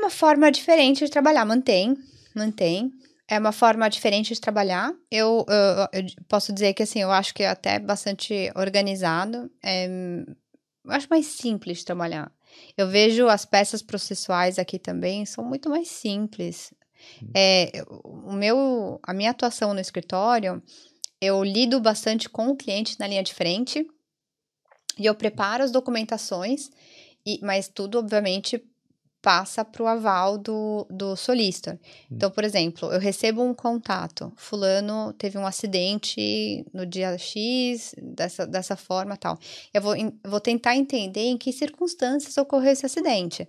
É uma forma diferente de trabalhar. Mantém, mantém. É uma forma diferente de trabalhar. Eu, eu, eu posso dizer que, assim, eu acho que é até bastante organizado. É, eu acho mais simples de trabalhar. Eu vejo as peças processuais aqui também são muito mais simples. Hum. É, o meu, a minha atuação no escritório, eu lido bastante com o cliente na linha de frente e eu preparo as documentações, e, mas tudo, obviamente, passa para o aval do, do solicitor. Hum. Então, por exemplo, eu recebo um contato, fulano teve um acidente no dia X, dessa, dessa forma tal. Eu vou, vou tentar entender em que circunstâncias ocorreu esse acidente,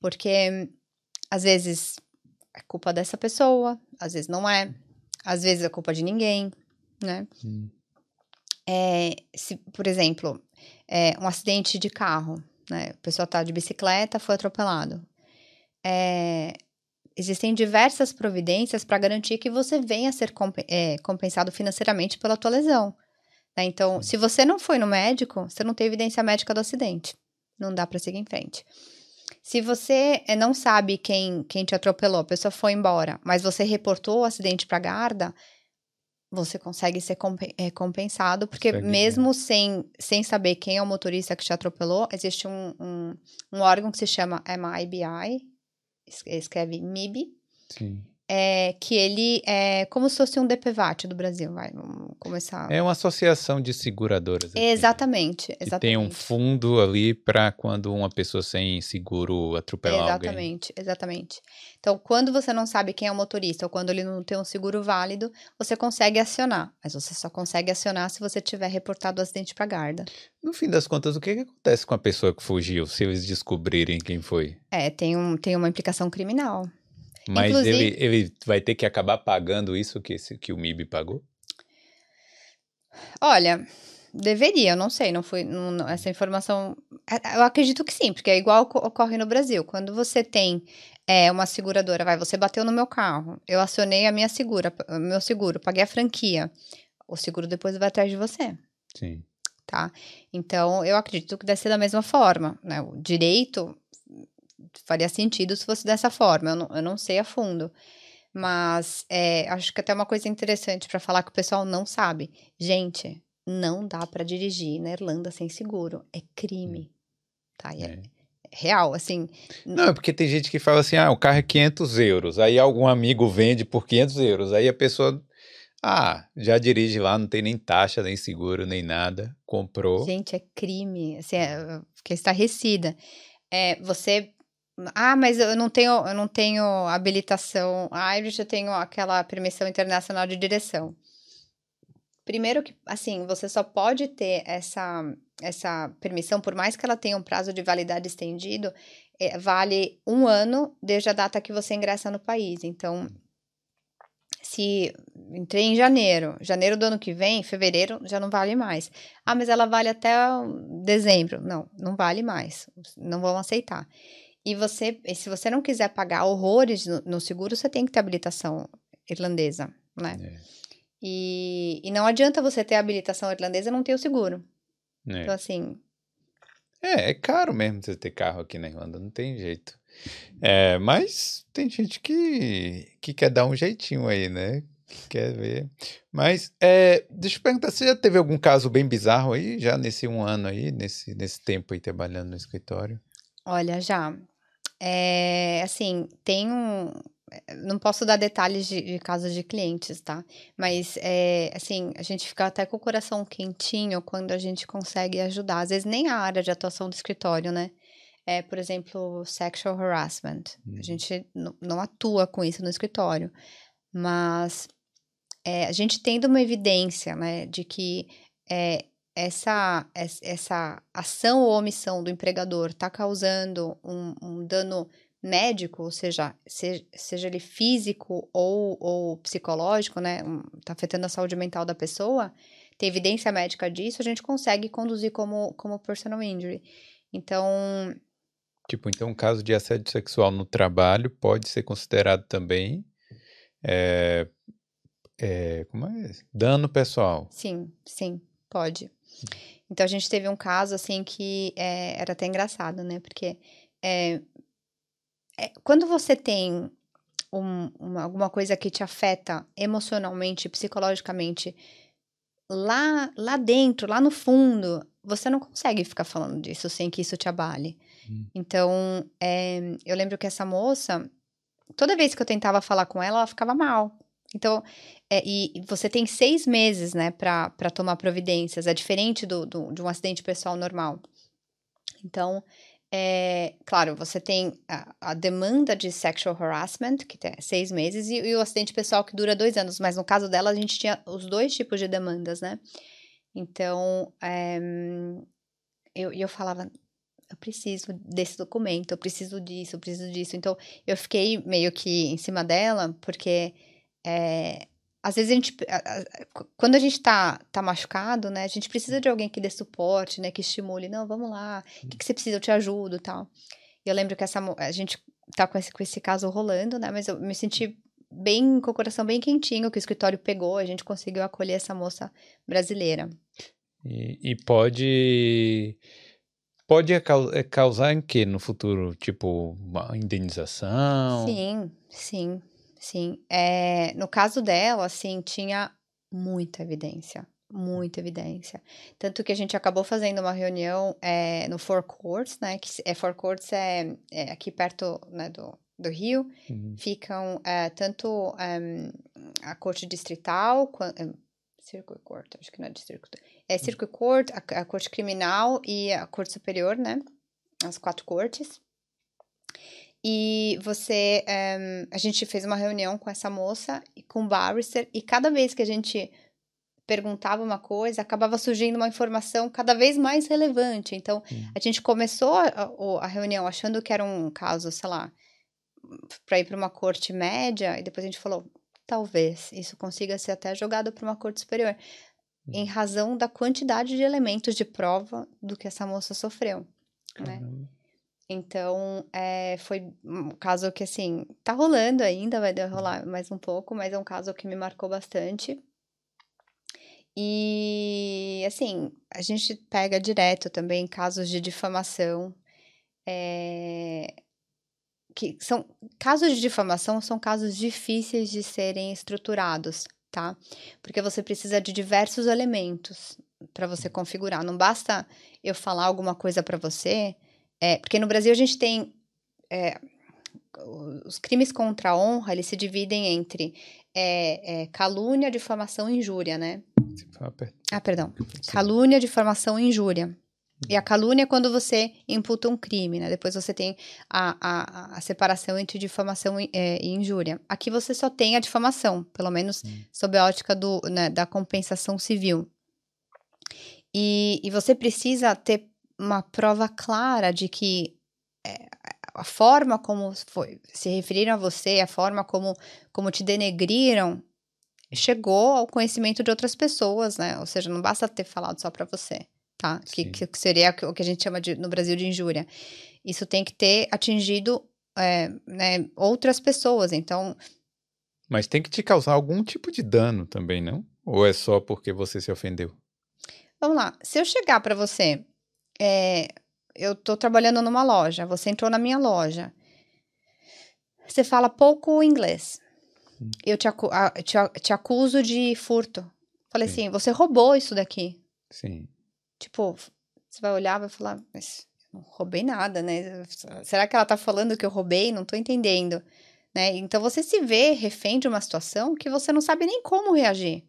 porque às vezes é culpa dessa pessoa, às vezes não é, às vezes é culpa de ninguém, né? É, se, por exemplo, é, um acidente de carro, né? A pessoa tá de bicicleta, foi atropelado. É, existem diversas providências para garantir que você venha a ser comp é, compensado financeiramente pela tua lesão. Né? Então, se você não foi no médico, você não tem evidência médica do acidente. Não dá para seguir em frente. Se você é, não sabe quem, quem te atropelou, a pessoa foi embora, mas você reportou o acidente para a guarda, você consegue ser é, compensado, porque consegue, mesmo sem, sem saber quem é o motorista que te atropelou, existe um, um, um órgão que se chama MIBI, escreve MIB. Sim é, que ele é como se fosse um DPVAT do Brasil, vai, vamos começar. É uma associação de seguradoras. Exatamente, exatamente. tem um fundo ali para quando uma pessoa sem seguro atropelar exatamente, alguém. Exatamente, exatamente. Então, quando você não sabe quem é o motorista ou quando ele não tem um seguro válido, você consegue acionar, mas você só consegue acionar se você tiver reportado o acidente para a guarda. No fim das contas, o que, que acontece com a pessoa que fugiu, se eles descobrirem quem foi? É, tem, um, tem uma implicação criminal. Mas Inclusive, ele, ele vai ter que acabar pagando isso que, esse, que o MIB pagou? Olha, deveria, eu não sei, não fui. Não, essa informação. É, eu acredito que sim, porque é igual ocorre no Brasil. Quando você tem é, uma seguradora, vai, você bateu no meu carro, eu acionei a minha segura, meu seguro, paguei a franquia. O seguro depois vai atrás de você. Sim. Tá? Então, eu acredito que deve ser da mesma forma. Né? O direito faria sentido se fosse dessa forma. Eu não, eu não sei a fundo. Mas é, acho que até uma coisa interessante para falar que o pessoal não sabe. Gente, não dá para dirigir na Irlanda sem seguro. É crime. Tá? É, é. real, assim. Não, é porque tem gente que fala assim: ah, o carro é 500 euros. Aí algum amigo vende por 500 euros. Aí a pessoa. Ah, já dirige lá, não tem nem taxa, nem seguro, nem nada. Comprou. Gente, é crime. Assim, é, fiquei estarrecida. É, você ah, mas eu não tenho, eu não tenho habilitação. Ah, eu tenho aquela permissão internacional de direção. Primeiro que, assim, você só pode ter essa, essa permissão, por mais que ela tenha um prazo de validade estendido, é, vale um ano desde a data que você ingressa no país. Então, se entrei em janeiro, janeiro do ano que vem, fevereiro já não vale mais. Ah, mas ela vale até dezembro. Não, não vale mais. Não vão aceitar. E você, se você não quiser pagar horrores no, no, seguro, você tem que ter habilitação irlandesa, né? É. E, e não adianta você ter habilitação irlandesa e não ter o seguro. É. Então, assim. É, é caro mesmo você ter carro aqui na Irlanda, não tem jeito. É, mas tem gente que, que quer dar um jeitinho aí, né? Que quer ver. Mas, é, deixa eu perguntar, você já teve algum caso bem bizarro aí, já nesse um ano aí, nesse, nesse tempo aí trabalhando no escritório? Olha, já. É, assim, tem um. Não posso dar detalhes de, de casos de clientes, tá? Mas, é, assim, a gente fica até com o coração quentinho quando a gente consegue ajudar. Às vezes nem a área de atuação do escritório, né? É, por exemplo, sexual harassment. Hum. A gente não atua com isso no escritório. Mas é, a gente tendo uma evidência, né, de que é, essa, essa ação ou omissão do empregador está causando um, um, dano médico, ou seja, seja, seja ele físico ou, ou psicológico, né, está afetando a saúde mental da pessoa, tem evidência médica disso, a gente consegue conduzir como, como personal injury. Então. Tipo, então, um caso de assédio sexual no trabalho pode ser considerado também é, é, como é? Dano pessoal. Sim, sim, pode. Então a gente teve um caso assim que é, era até engraçado, né? Porque é, é, quando você tem um, uma, alguma coisa que te afeta emocionalmente, psicologicamente, lá, lá dentro, lá no fundo, você não consegue ficar falando disso sem que isso te abale. Hum. Então, é, eu lembro que essa moça, toda vez que eu tentava falar com ela, ela ficava mal. Então, é, e você tem seis meses, né, para tomar providências. É diferente do, do, de um acidente pessoal normal. Então, é, claro, você tem a, a, demanda de sexual harassment, que tem seis meses, e, e, o acidente pessoal que dura dois anos. Mas no caso dela, a gente tinha os dois tipos de demandas, né? Então, é, eu, eu falava, eu preciso desse documento, eu preciso disso, eu preciso disso. Então, eu fiquei meio que em cima dela, porque é, às vezes a gente, quando a gente tá, tá machucado, né, a gente precisa de alguém que dê suporte, né, que estimule, não, vamos lá, o que, que você precisa, eu te ajudo e tal. E eu lembro que essa, a gente tá com esse, com esse caso rolando, né, mas eu me senti bem, com o coração bem quentinho, que o escritório pegou, a gente conseguiu acolher essa moça brasileira. E, e pode pode causar em que no futuro? Tipo, uma indenização? Sim, sim. Sim, é, no caso dela, assim, tinha muita evidência, muita evidência. Tanto que a gente acabou fazendo uma reunião é, no Four Courts, né? Que é Four Courts é, é aqui perto né, do, do Rio. Uhum. Ficam é, tanto a corte distrital, Circuit Court, acho que não é distrito. É hum. Circuit Court, a, a corte criminal e a corte superior, né? As quatro cortes. E você. Um, a gente fez uma reunião com essa moça e com o barrister, e cada vez que a gente perguntava uma coisa, acabava surgindo uma informação cada vez mais relevante. Então, hum. a gente começou a, a, reunião achando que era um caso, sei lá, para ir para uma corte média, e depois a gente falou: talvez isso consiga ser até jogado para uma corte superior, hum. em razão da quantidade de elementos de prova do que essa moça sofreu. Né? Então, é, foi um caso que, assim, tá rolando ainda, vai rolar mais um pouco, mas é um caso que me marcou bastante. E, assim, a gente pega direto também casos de difamação. É, que são casos de difamação são casos difíceis de serem estruturados, tá? Porque você precisa de diversos elementos para você configurar. Não basta eu falar alguma coisa para você é, porque no Brasil a gente tem. É, os crimes contra a honra, eles se dividem entre é, é, calúnia, difamação e injúria, né? Ah, perdão. Calúnia, difamação e injúria. E a calúnia é quando você imputa um crime, né? Depois você tem a, a, a separação entre difamação e, é, e, injúria. Aqui você só tem a difamação, pelo menos hum. sob a ótica do, né, da compensação civil. E, e você precisa ter uma prova clara de que é, a forma como foi, se referiram a você, a forma como, como te denegriram, chegou ao conhecimento de outras pessoas, né? Ou seja, não basta ter falado só para você, tá? Que, que, seria o que a gente chama de, no Brasil de injúria. Isso tem que ter atingido é, né, outras pessoas, então... Mas tem que te causar algum tipo de dano também, não? Ou é só porque você se ofendeu? Vamos lá. Se eu chegar para você é, eu estou trabalhando numa loja, você entrou na minha loja. Você fala pouco inglês. Hum. Eu te, acu te, te, acuso de furto. Falei Sim. assim, você roubou isso daqui. Sim. Tipo, você vai olhar, vai falar, mas roubei nada, né? Será que ela tá falando que eu roubei? Não tô entendendo, né? Então você se vê refém de uma situação que você não sabe nem como reagir.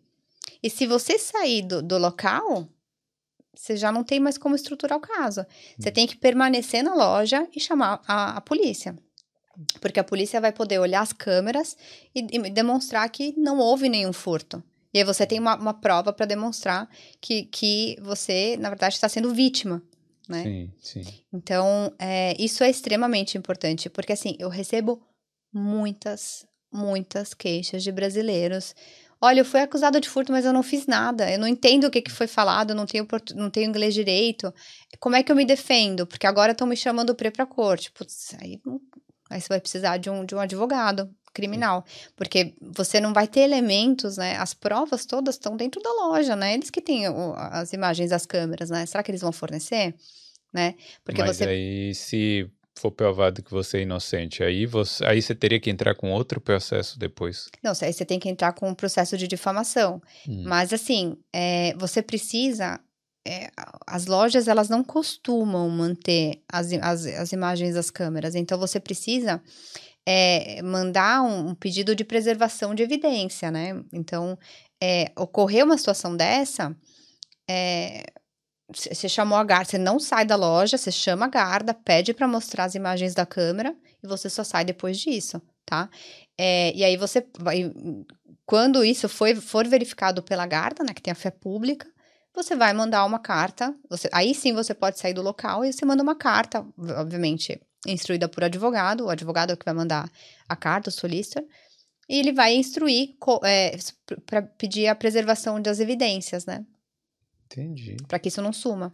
E se você sair do, do local, você já não tem mais como estruturar o caso. Você hum. tem que permanecer na loja e chamar a, a polícia. Porque a polícia vai poder olhar as câmeras e, e demonstrar que não houve nenhum furto. E aí você tem uma, uma prova para demonstrar que, que você, na verdade, está sendo vítima. Né? Sim, sim. Então, é, isso é extremamente importante, porque assim, eu recebo muitas, muitas queixas de brasileiros. Olha, eu fui acusado de furto, mas eu não fiz nada. Eu não entendo o que, que foi falado, não tenho, não tenho inglês direito. Como é que eu me defendo? Porque agora estão me chamando para pra corte. Putz, aí, aí você vai precisar de um, de um advogado criminal, porque você não vai ter elementos, né? As provas todas estão dentro da loja, né? Eles que têm o, as imagens das câmeras, né? Será que eles vão fornecer? Né? Porque Mas você... aí, se for provado que você é inocente, aí você, aí você teria que entrar com outro processo depois. Não, aí você tem que entrar com um processo de difamação. Hum. Mas assim, é, você precisa é, as lojas elas não costumam manter as, as, as imagens das câmeras, então você precisa é, mandar um, um, pedido de preservação de evidência, né? Então, é, ocorreu uma situação dessa, é, você chamou a guarda, você não sai da loja, você chama a guarda, pede para mostrar as imagens da câmera e você só sai depois disso, tá? É, e aí você vai, quando isso foi, for verificado pela guarda, né, que tem a fé pública, você vai mandar uma carta, você, aí sim você pode sair do local e você manda uma carta, obviamente, instruída por advogado, o advogado é que vai mandar a carta, o solicitor, e ele vai instruir é, para pedir a preservação das evidências, né? Entendi. Para que isso não suma.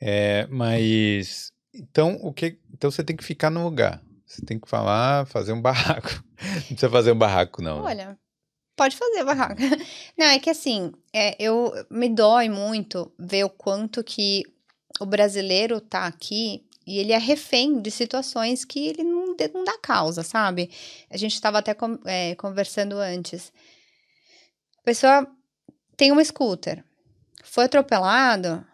É, mas então o que? Então você tem que ficar no lugar. Você tem que falar, fazer um barraco. Não precisa fazer um barraco, não. Né? Olha, pode fazer barraco. Não, é que assim, é, eu me dói muito ver o quanto que o brasileiro tá aqui e ele é refém de situações que ele não, não dá causa, sabe? A gente estava até com, é, conversando antes. A pessoa tem uma scooter, foi atropelado,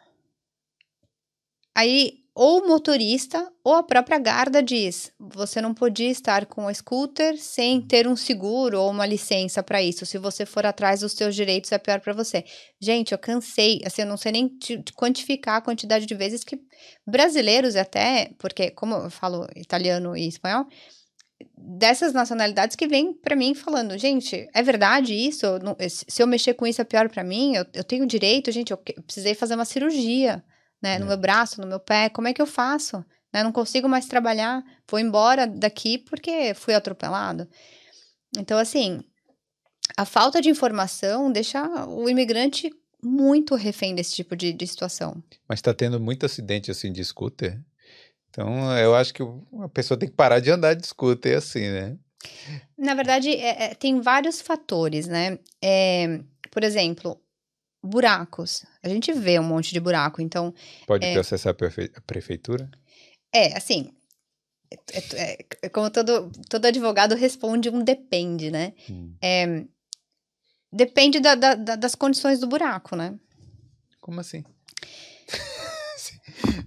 aí ou o motorista ou a própria guarda diz: você não podia estar com o scooter sem ter um seguro ou uma licença para isso. Se você for atrás dos seus direitos, é pior para você. Gente, eu cansei, assim, eu não sei nem quantificar a quantidade de vezes que brasileiros até, porque como eu falo italiano e espanhol, dessas nacionalidades que vêm para mim falando, gente, é verdade isso? se eu mexer com isso é pior para mim? Eu, eu tenho direito, gente, eu precisei fazer uma cirurgia né? É. No meu braço, no meu pé, como é que eu faço? Né? Não consigo mais trabalhar, vou embora daqui porque fui atropelado. Então, assim, a falta de informação deixa o imigrante muito refém desse tipo de, de situação. Mas está tendo muito acidente assim de scooter. Então, eu acho que a pessoa tem que parar de andar de scooter assim, né? Na verdade, é, é, tem vários fatores, né? É, por exemplo, buracos. A gente vê um monte de buraco, então. Pode é, processar a, prefe a prefeitura? É, assim. É, é, é, como todo, todo advogado responde um depende, né? Hum. É, depende da, da, das condições do buraco, né? Como assim?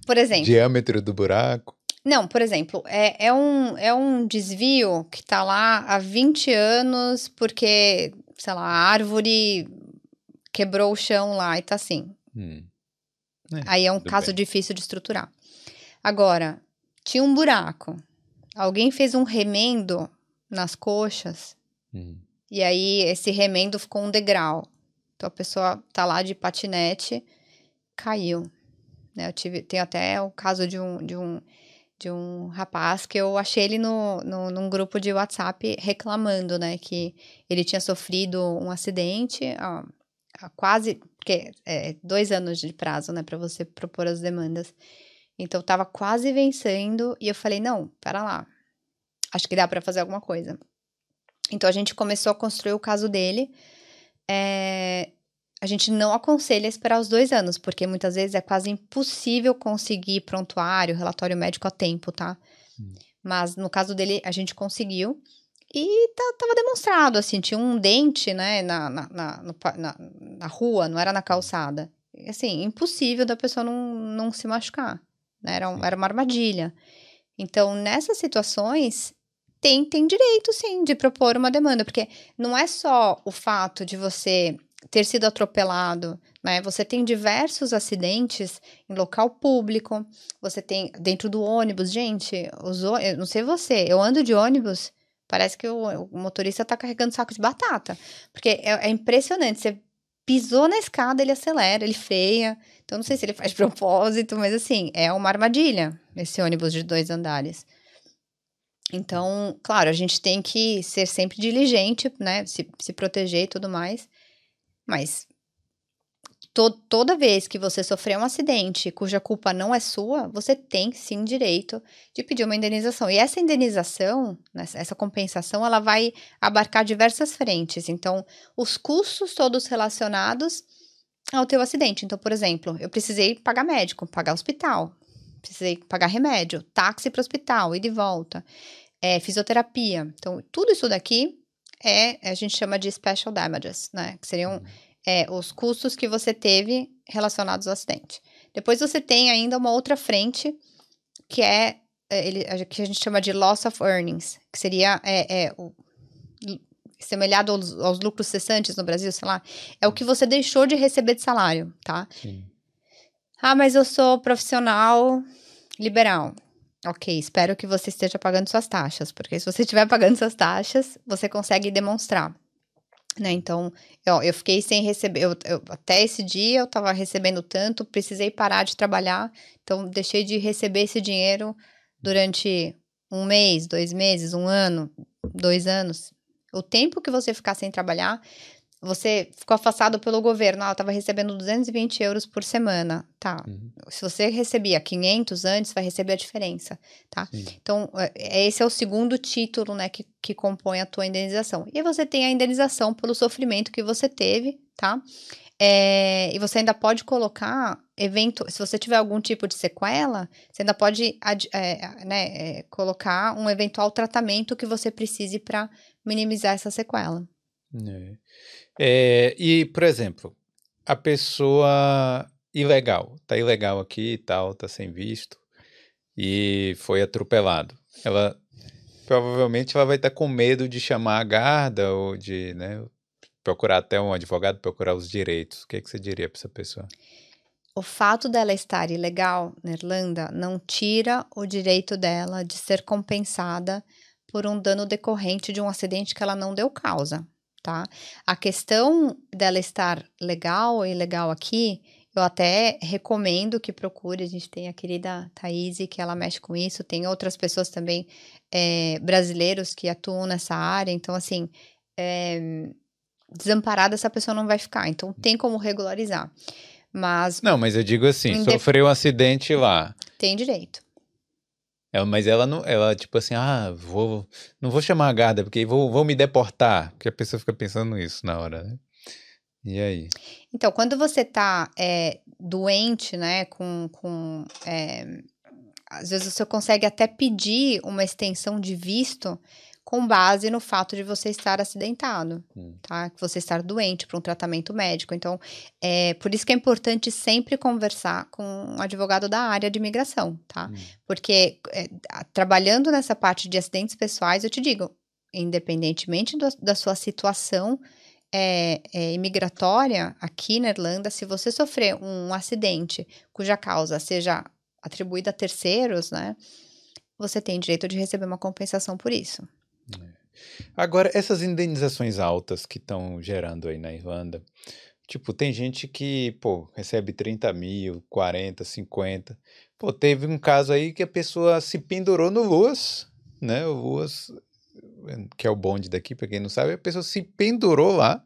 Por exemplo. Diâmetro do buraco? Não, por exemplo, é, é, um, é um desvio que tá lá há 20 anos porque, sei lá, a árvore quebrou o chão lá e tá assim. Hum. É, Aí é um caso bem. difícil de estruturar. Agora, tinha um buraco. Alguém fez um remendo nas coxas. Hum. E aí esse remendo ficou um degrau. Então a pessoa tá lá de patinete, caiu. Né? Eu tive, tem até o caso de um, de um, de um rapaz que eu achei ele no, no, num grupo de WhatsApp reclamando, né? Que ele tinha sofrido um acidente, ó, quase, porque é dois anos de prazo, né, para você propor as demandas. Então, tava quase vencendo e eu falei, não, para lá, acho que dá para fazer alguma coisa. Então, a gente começou a construir o caso dele. É, a gente não aconselha esperar os dois anos, porque muitas vezes é quase impossível conseguir prontuário, relatório médico a tempo, tá? Hum. Mas no caso dele, a gente conseguiu. E tá, tava demonstrado, assim, tinha um dente, né, na, na, na, na, na rua, não era na calçada. Assim, impossível da pessoa não, não se machucar, né? Era, era uma armadilha. Então, nessas situações, tem, tem direito, sim, de propor uma demanda, porque não é só o fato de você ter sido atropelado, né? Você tem diversos acidentes em local público, você tem dentro do ônibus, gente, os, eu não sei você, eu ando de ônibus, parece que o, o motorista tá carregando saco de batata, porque é, é, impressionante, você pisou na escada, ele acelera, ele freia, então não sei se ele faz propósito, mas assim, é uma armadilha esse ônibus de dois andares. Então, claro, a gente tem que ser sempre diligente, né, se, se proteger e tudo mais, mas to toda vez que você sofrer um acidente cuja culpa não é sua, você tem sim direito de pedir uma indenização. E essa indenização, né, essa compensação, ela vai abarcar diversas frentes. Então, os custos todos relacionados ao teu acidente. Então, por exemplo, eu precisei pagar médico, pagar hospital, precisei pagar remédio, táxi para o hospital, e de volta, é, fisioterapia. Então, tudo isso daqui é, a gente chama de special damages, né? Que seriam uhum. é, os custos que você teve relacionados ao acidente. Depois você tem ainda uma outra frente, que é, é ele, que a gente chama de loss of earnings, que seria é, é, o, semelhado aos, aos, lucros cessantes no Brasil, sei lá, é o que você deixou de receber de salário, tá? Sim. Ah, mas eu sou profissional liberal. Ok, espero que você esteja pagando suas taxas, porque se você estiver pagando suas taxas, você consegue demonstrar. Né? Então, eu, eu fiquei sem receber. Eu, eu, até esse dia eu estava recebendo tanto, precisei parar de trabalhar, então deixei de receber esse dinheiro durante um mês, dois meses, um ano, dois anos. O tempo que você ficar sem trabalhar, você ficou afastado pelo governo, ah, eu estava recebendo 220 euros por semana, tá? Uhum. Se você recebia 500 antes, vai receber a diferença, tá? Sim. Então, é, esse é o segundo título, né, que, que compõe a tua indenização. E você tem a indenização pelo sofrimento que você teve, tá? É, e você ainda pode colocar evento, se você tiver algum tipo de sequela, você ainda pode é, né, é, colocar um eventual tratamento que você precise para minimizar essa sequela. É. É, e, por exemplo, a pessoa ilegal, tá ilegal aqui e tal, tá sem visto, e foi atropelado. Ela provavelmente ela vai estar tá com medo de chamar a guarda ou de né, procurar até um advogado, procurar os direitos. O que, é que você diria para essa pessoa? O fato dela estar ilegal na Irlanda não tira o direito dela de ser compensada por um dano decorrente de um acidente que ela não deu causa tá? A questão dela estar legal ou ilegal aqui, eu até recomendo que procure. A gente tem a querida Thaís, que ela mexe com isso, tem outras pessoas também é, brasileiros que atuam nessa área. Então, assim, é, desamparada essa pessoa não vai ficar. Então, tem como regularizar. Mas. Não, mas eu digo assim: sofreu um acidente lá. Tem direito. Ela, mas ela não, ela tipo assim, ah, vou, não vou chamar a guarda porque vou, vou me deportar, porque a pessoa fica pensando isso na hora, né? E aí? Então, quando você tá é, doente, né, com, com é, às vezes você consegue até pedir uma extensão de visto com base no fato de você estar acidentado, hum. tá? Que você estar doente para um tratamento médico. Então, é por isso que é importante sempre conversar com um advogado da área de imigração, tá? Hum. Porque é, trabalhando nessa parte de acidentes pessoais, eu te digo, independentemente do, da sua situação é, é, imigratória aqui na Irlanda, se você sofrer um acidente cuja causa seja atribuída a terceiros, né? Você tem direito de receber uma compensação por isso. É. Agora, essas indenizações altas que estão gerando aí na Irlanda, tipo, tem gente que, pô, recebe 30 mil, 40, 50. Pô, teve um caso aí que a pessoa se pendurou no Luas, né? O Luas, que é o bonde daqui, para quem não sabe, a pessoa se pendurou lá,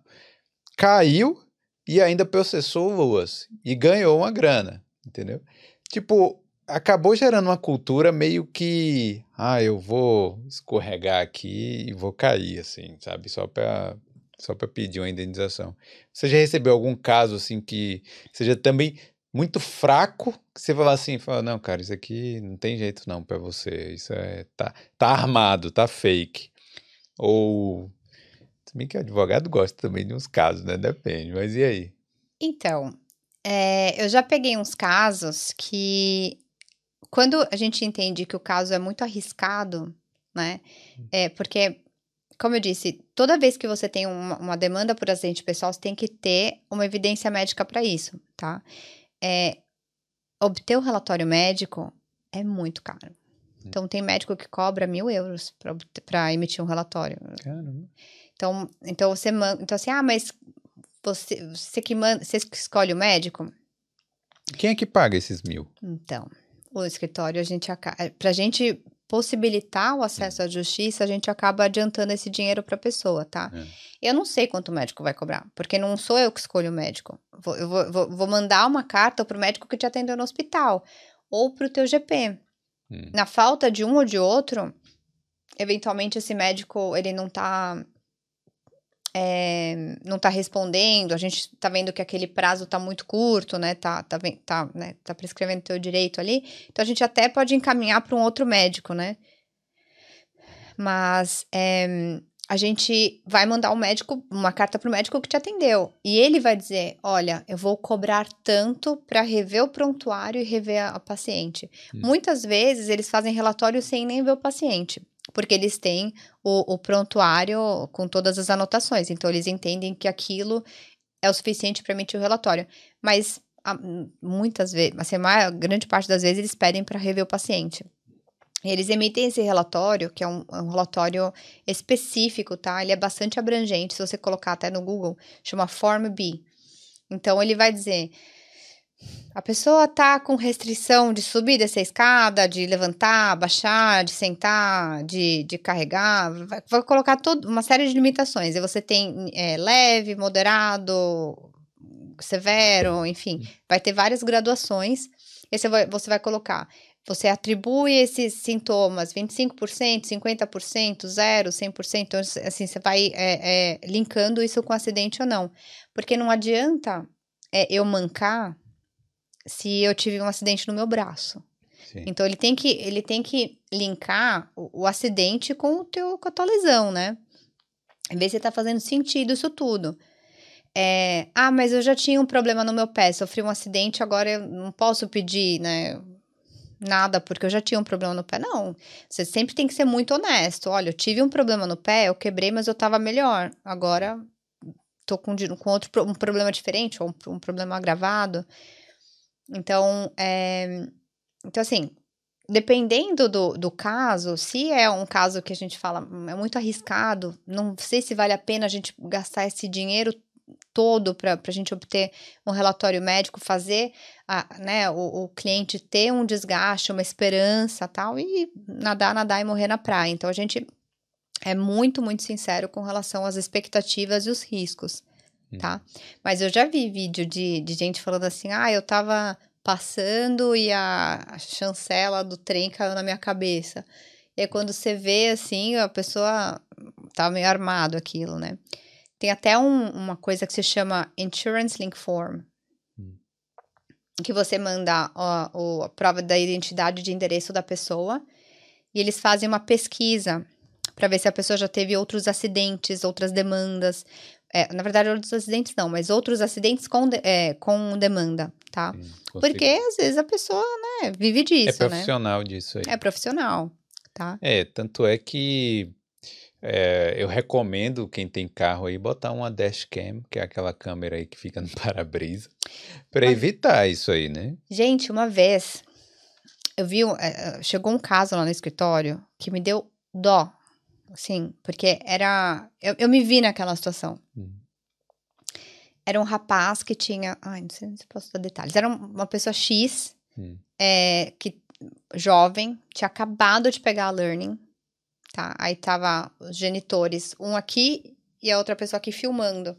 caiu e ainda processou o Luas e ganhou uma grana, entendeu? Tipo, acabou gerando uma cultura meio que, ah, eu vou escorregar aqui e vou cair, assim, sabe? Só para só para pedir uma indenização. Você já recebeu algum caso assim que seja também muito fraco, que você fala assim, fala, não, cara, isso aqui não tem jeito não para você, isso é tá tá armado, tá fake. Ou também que advogado gosta também de uns casos, né? Depende, mas e aí? Então, é, eu já peguei uns casos que quando a gente entende que o caso é muito arriscado, né? É porque, como eu disse, toda vez que você tem uma, uma demanda por acidente pessoal, você tem que ter uma evidência médica para isso, tá? É, obter o relatório médico é muito caro. Hum. Então, tem médico que cobra mil euros para emitir um relatório. Caramba. Então, então você manda. Então, assim, ah, mas você, você que manda, você escolhe o médico? Quem é que paga esses mil? Então, o escritório, a gente acaba. Pra gente possibilitar o acesso à justiça, a gente acaba adiantando esse dinheiro para a pessoa, tá? É. Eu não sei quanto o médico vai cobrar, porque não sou eu que escolho o médico. Vou, eu vou, vou, vou mandar uma carta para o médico que te atendeu no hospital ou para o teu GP. Hum. Na falta de um ou de outro, eventualmente esse médico ele não está é, não está respondendo, a gente está vendo que aquele prazo está muito curto, né? Tá, tá, tá, né? tá prescrevendo teu direito ali. Então a gente até pode encaminhar para um outro médico, né? Mas é, a gente vai mandar um médico, uma carta para o médico que te atendeu. E ele vai dizer: olha, eu vou cobrar tanto para rever o prontuário e rever a, a paciente. Hum. Muitas vezes eles fazem relatório sem nem ver o paciente porque eles têm o, o prontuário com todas as anotações. Então, eles entendem que aquilo é o suficiente para emitir o relatório. Mas a, muitas vezes, assim, a grande parte das vezes, eles pedem para rever o paciente. Eles emitem esse relatório, que é um, um, relatório específico, tá? Ele é bastante abrangente. Se você colocar até no Google, chama Form B. Então, ele vai dizer a pessoa tá com restrição de subir dessa escada, de levantar, baixar, de sentar, de, de carregar, vai, vai colocar todo, uma série de limitações. E você tem é, leve, moderado, severo, enfim, vai ter várias graduações. E você vai, você vai colocar, você atribui esses sintomas 25%, 50%, 0, 100%, então, assim, você vai é, é, linkando isso com acidente ou não. Porque não adianta é, eu mancar se eu tive um acidente no meu braço. Sim. Então ele tem que ele tem que linkar o, o, acidente com o teu com a tua lesão, né? Ver se tá fazendo sentido isso tudo. É, ah, mas eu já tinha um problema no meu pé, sofri um acidente, agora eu não posso pedir, né? Nada, porque eu já tinha um problema no pé. Não. Você sempre tem que ser muito honesto. Olha, eu tive um problema no pé, eu quebrei, mas eu tava melhor. Agora tô com, com outro um problema diferente, ou um, um problema agravado. Então, é, então assim, dependendo do, do caso, se é um caso que a gente fala hum, é muito arriscado, não sei se vale a pena a gente gastar esse dinheiro todo para a gente obter um relatório médico, fazer a, né, o, o, cliente ter um desgaste, uma esperança tal, e nadar, nadar e morrer na praia. Então a gente é muito, muito sincero com relação às expectativas e os riscos tá? Mas eu já vi vídeo de, de gente falando assim, ah, eu tava passando e a chancela do trem caiu na minha cabeça. E aí, quando você vê, assim, a pessoa tá meio armado aquilo, né? Tem até um, uma coisa que se chama Insurance Link Form, hum. que você manda ó, a prova da identidade de endereço da pessoa e eles fazem uma pesquisa para ver se a pessoa já teve outros acidentes, outras demandas, é, na verdade, outros acidentes não, mas outros acidentes com, de, é, com demanda, tá? Sim, Porque às vezes a pessoa, né, vive disso, É profissional né? disso aí. É profissional, tá? É, tanto é que é, eu recomendo quem tem carro aí botar uma dashcam, que é aquela câmera aí que fica no para-brisa, para evitar isso aí, né? Gente, uma vez eu vi, é, chegou um caso lá no escritório que me deu dó Sim, porque era. Eu, eu me vi naquela situação. Uhum. Era um rapaz que tinha. Ai, não sei se posso dar detalhes. Era uma pessoa X, uhum. é, que, jovem, tinha acabado de pegar a learning. Tá? Aí tava os genitores, um aqui e a outra pessoa aqui filmando.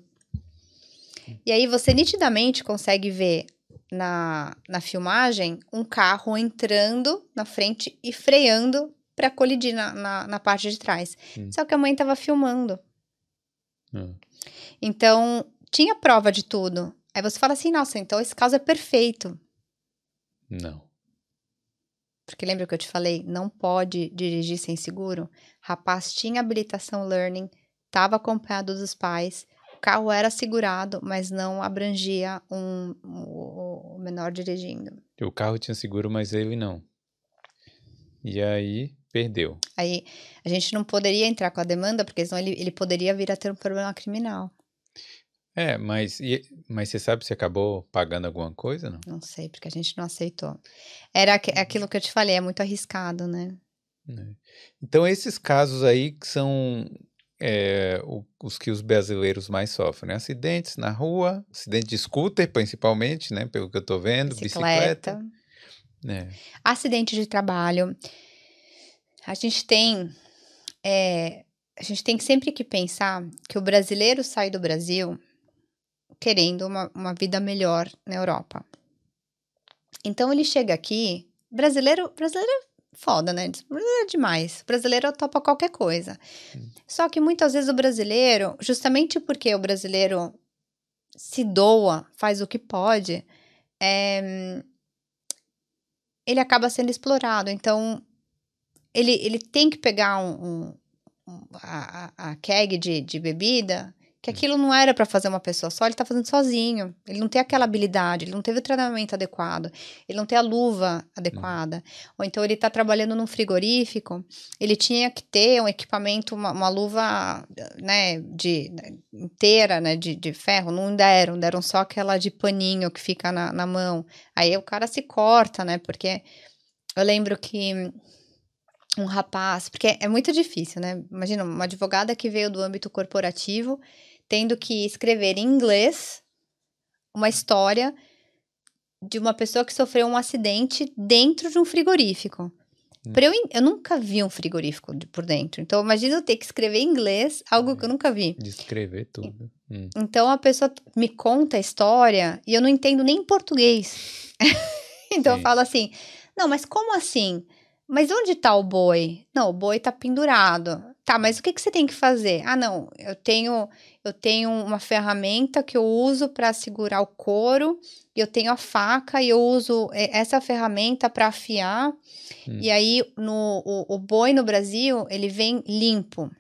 E aí você nitidamente consegue ver na, na filmagem um carro entrando na frente e freando para colidir na, na, na, parte de trás. Hum. Só que a mãe estava filmando. Hum. Então, tinha prova de tudo. Aí você fala assim, nossa, então esse caso é perfeito. Não. Porque lembra que eu te falei? Não pode dirigir sem seguro? Rapaz tinha habilitação learning, estava acompanhado dos pais, o carro era segurado, mas não abrangia um, um, um menor dirigindo. O carro tinha seguro, mas ele não. E aí perdeu. Aí a gente não poderia entrar com a demanda, porque senão ele, ele poderia vir a ter um problema criminal. É, mas, e, mas você sabe se acabou pagando alguma coisa, não? Não sei, porque a gente não aceitou. Era aqu- aquilo que eu te falei, é muito arriscado, né? É. Então, esses casos aí que são é, o- os que os brasileiros mais sofrem, né? Acidentes na rua, acidente de scooter, principalmente, né? Pelo que eu tô vendo, bicicleta. Bicicleta. né? Acidente de trabalho. A gente tem. é, a gente tem sempre que pensar que o brasileiro sai do Brasil querendo uma, uma vida melhor na Europa. Então ele chega aqui. Brasileiro, brasileiro é foda, né? Brasileiro é demais. Brasileiro topa qualquer coisa. Hum. Só que muitas vezes o brasileiro, justamente porque o brasileiro se doa, faz o que pode, é, ele acaba sendo explorado. Então, ele, ele tem que pegar um, um- um- a, a, keg de, de bebida, que aquilo não era para fazer uma pessoa só, ele tá fazendo sozinho. Ele não tem aquela habilidade, ele não teve o treinamento adequado, ele não tem a luva adequada. Ou então ele tá trabalhando num frigorífico, ele tinha que ter um equipamento, uma, uma luva, né, de inteira, né, de, de ferro, não deram, deram só aquela de paninho que fica na, na mão. Aí o cara se corta, né, porque eu lembro que um rapaz, porque é muito difícil, né? Imagina uma advogada que veio do âmbito corporativo, tendo que escrever em inglês uma história de uma pessoa que sofreu um acidente dentro de um frigorífico. Hum. Eu, eu nunca vi um frigorífico de- por dentro. Então, imagina eu ter que escrever em inglês algo que eu nunca vi. Descrever tudo. Hum. Então a pessoa me conta a história e eu não entendo nem português. então eu Sim. falo assim: não, mas como assim? Mas onde tá o boi? Não, o boi tá pendurado. Tá, mas o que, que você tem que fazer? Ah, não, eu tenho eu tenho uma ferramenta que eu uso para segurar o couro, e eu tenho a faca e eu uso eh, essa ferramenta para afiar. Hum. E aí no o, o boi no Brasil, ele vem limpo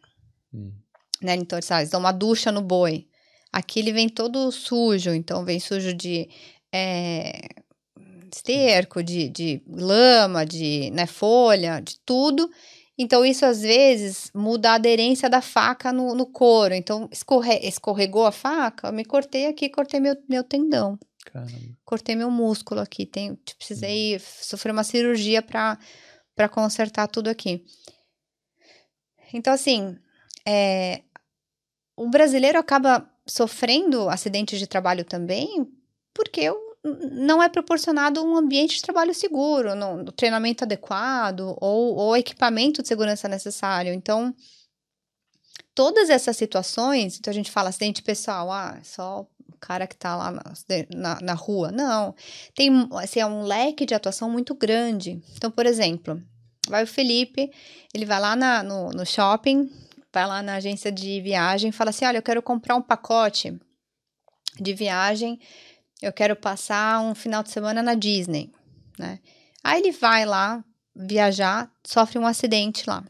Hum. né? Então, eles dão uma ducha no boi. Aqui ele vem todo sujo, então vem sujo de é, esterco, de, de lama, de né, folha, de tudo. Então, isso às vezes muda a aderência da faca no, no couro. Então, escorre, escorregou a faca, eu me cortei aqui, cortei meu, meu tendão, Caramba. cortei meu músculo aqui. Tem, precisei sofrer uma cirurgia para para consertar tudo aqui. Então, assim, é, o brasileiro acaba sofrendo acidentes de trabalho também porque o- não é proporcionado um ambiente de trabalho seguro, no treinamento adequado ou, ou equipamento de segurança necessário. Então, todas essas situações, então a gente fala acidente pessoal, ah, é só o cara que tá lá na, na, na rua. Não, tem assim, é um leque de atuação muito grande. Então, por exemplo, vai o Felipe, ele vai lá na- no, no shopping, vai lá na agência de viagem, fala assim: olha, eu quero comprar um pacote de viagem, eu quero passar um final de semana na Disney, né? Aí ele vai lá viajar, sofre um acidente lá.